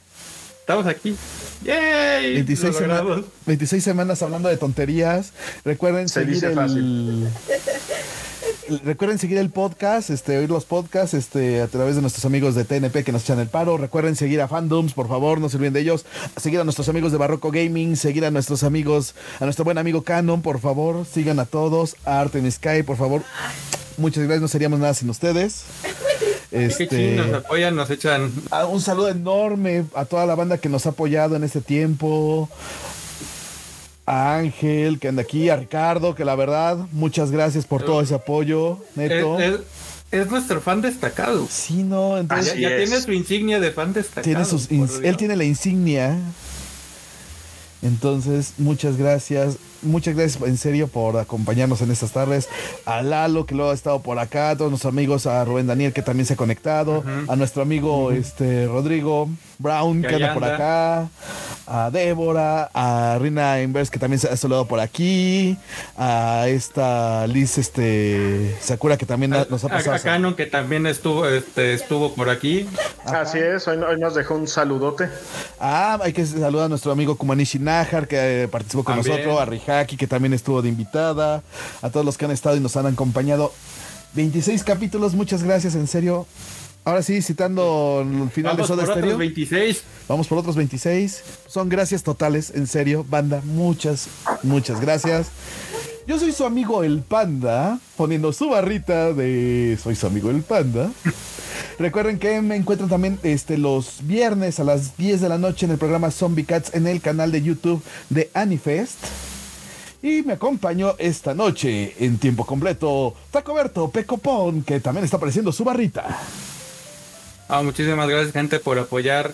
Estamos aquí. ¡Yay! 26, Lo sema- logramos. 26 semanas hablando de tonterías. Recuerden Se seguir dice el... fácil. Recuerden seguir el podcast, este, oír los podcasts este, a través de nuestros amigos de TNP que nos echan el paro. Recuerden seguir a Fandoms, por favor, no se olviden de ellos. Seguir a nuestros amigos de Barroco Gaming, seguir a nuestros amigos, a nuestro buen amigo Canon, por favor. Sigan a todos. A Art en Sky, por favor. Muchas gracias, no seríamos nada sin ustedes. Este, chido, nos apoyan, nos echan. Ah, Un saludo enorme a toda la banda que nos ha apoyado en este tiempo. A Ángel, que anda aquí, a Ricardo, que la verdad, muchas gracias por todo ese apoyo, neto. es- es nuestro fan destacado. Sí, no, Ya, entonces Así ya es. tiene su insignia de fan destacado. tiene sus por ins- Dios. él tiene la insignia. Entonces, muchas gracias. Muchas gracias en serio por acompañarnos en estas tardes. A Lalo, que luego ha estado por acá. A todos nuestros amigos, a Rubén Daniel, que también se ha conectado. A nuestro amigo este Rodrigo Brown, Que que anda por acá. A Débora. A Rina Inverse, que también se ha saludado por aquí. A esta Liz este, Sakura, que también A, nos ha a- pasado. a Canon, que también estuvo, este, estuvo por aquí. Así es, hoy, hoy nos dejó un saludote. Ah, hay que saludar a nuestro amigo Kumanishi Najar, que eh, participó con También. nosotros, a Rihaki, que también estuvo de invitada, a todos los que han estado y nos han acompañado. 26 capítulos, muchas gracias, en serio. Ahora sí, citando el final Vamos de Soda por otros Stereo. 26. Vamos por otros 26. Son gracias totales, en serio, banda. Muchas, muchas gracias. Yo soy su amigo el Panda, poniendo su barrita de Soy su amigo el Panda. Recuerden que me encuentran también este, los viernes a las 10 de la noche en el programa Zombie Cats en el canal de YouTube de Anifest. Y me acompañó esta noche en tiempo completo Tacoberto Pecopón, que también está apareciendo su barrita. Ah, muchísimas gracias, gente, por apoyar.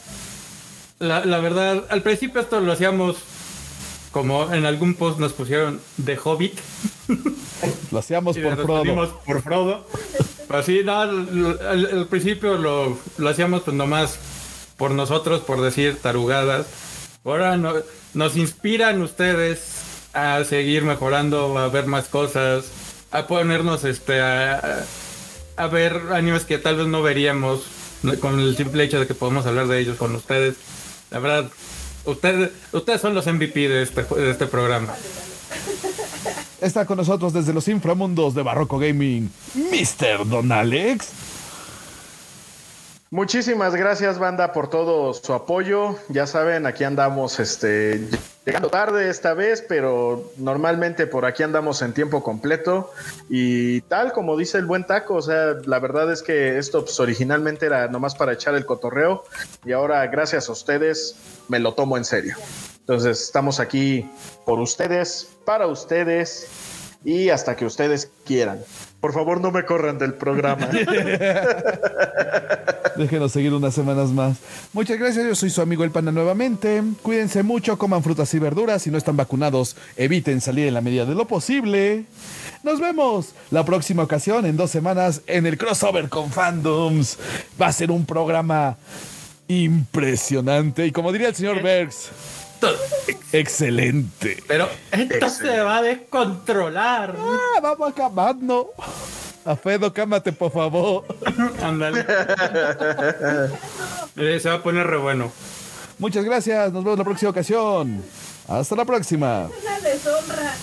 La, la verdad, al principio esto lo hacíamos como en algún post nos pusieron de Hobbit. Lo hacíamos por Frodo. por Frodo. Así, no, al, al- al principio lo, lo hacíamos pues nomás por nosotros, por decir tarugadas. Ahora no- nos inspiran ustedes a seguir mejorando, a ver más cosas, a ponernos este a, ver animes que tal vez no veríamos con el simple hecho de que podemos hablar de ellos con ustedes. La verdad, ustedes, ustedes son los MVP de este, de este programa. Está con nosotros desde los inframundos de Barroco Gaming, Mr. Don Alex. Muchísimas gracias, banda, por todo su apoyo. Ya saben, aquí andamos este, llegando tarde esta vez, pero normalmente por aquí andamos en tiempo completo. Y tal como dice el buen taco, o sea, la verdad es que esto pues, originalmente era nomás para echar el cotorreo. Y ahora, gracias a ustedes, me lo tomo en serio. Entonces, estamos aquí por ustedes, para ustedes y hasta que ustedes quieran. Por favor, no me corran del programa. Déjenos seguir unas semanas más. Muchas gracias, yo soy su amigo El Panda nuevamente. Cuídense mucho, coman frutas y verduras. Si no están vacunados, eviten salir en la medida de lo posible. Nos vemos la próxima ocasión en dos semanas en el crossover con fandoms. Va a ser un programa impresionante. Y como diría el señor Bergs, excelente. Pero esto se va a descontrolar. Ah, vamos acabando. A Fedo, cámate, por favor. Ándale. Eh, se va a poner re bueno. Muchas gracias. Nos vemos la próxima ocasión. Hasta la próxima. Una deshonra.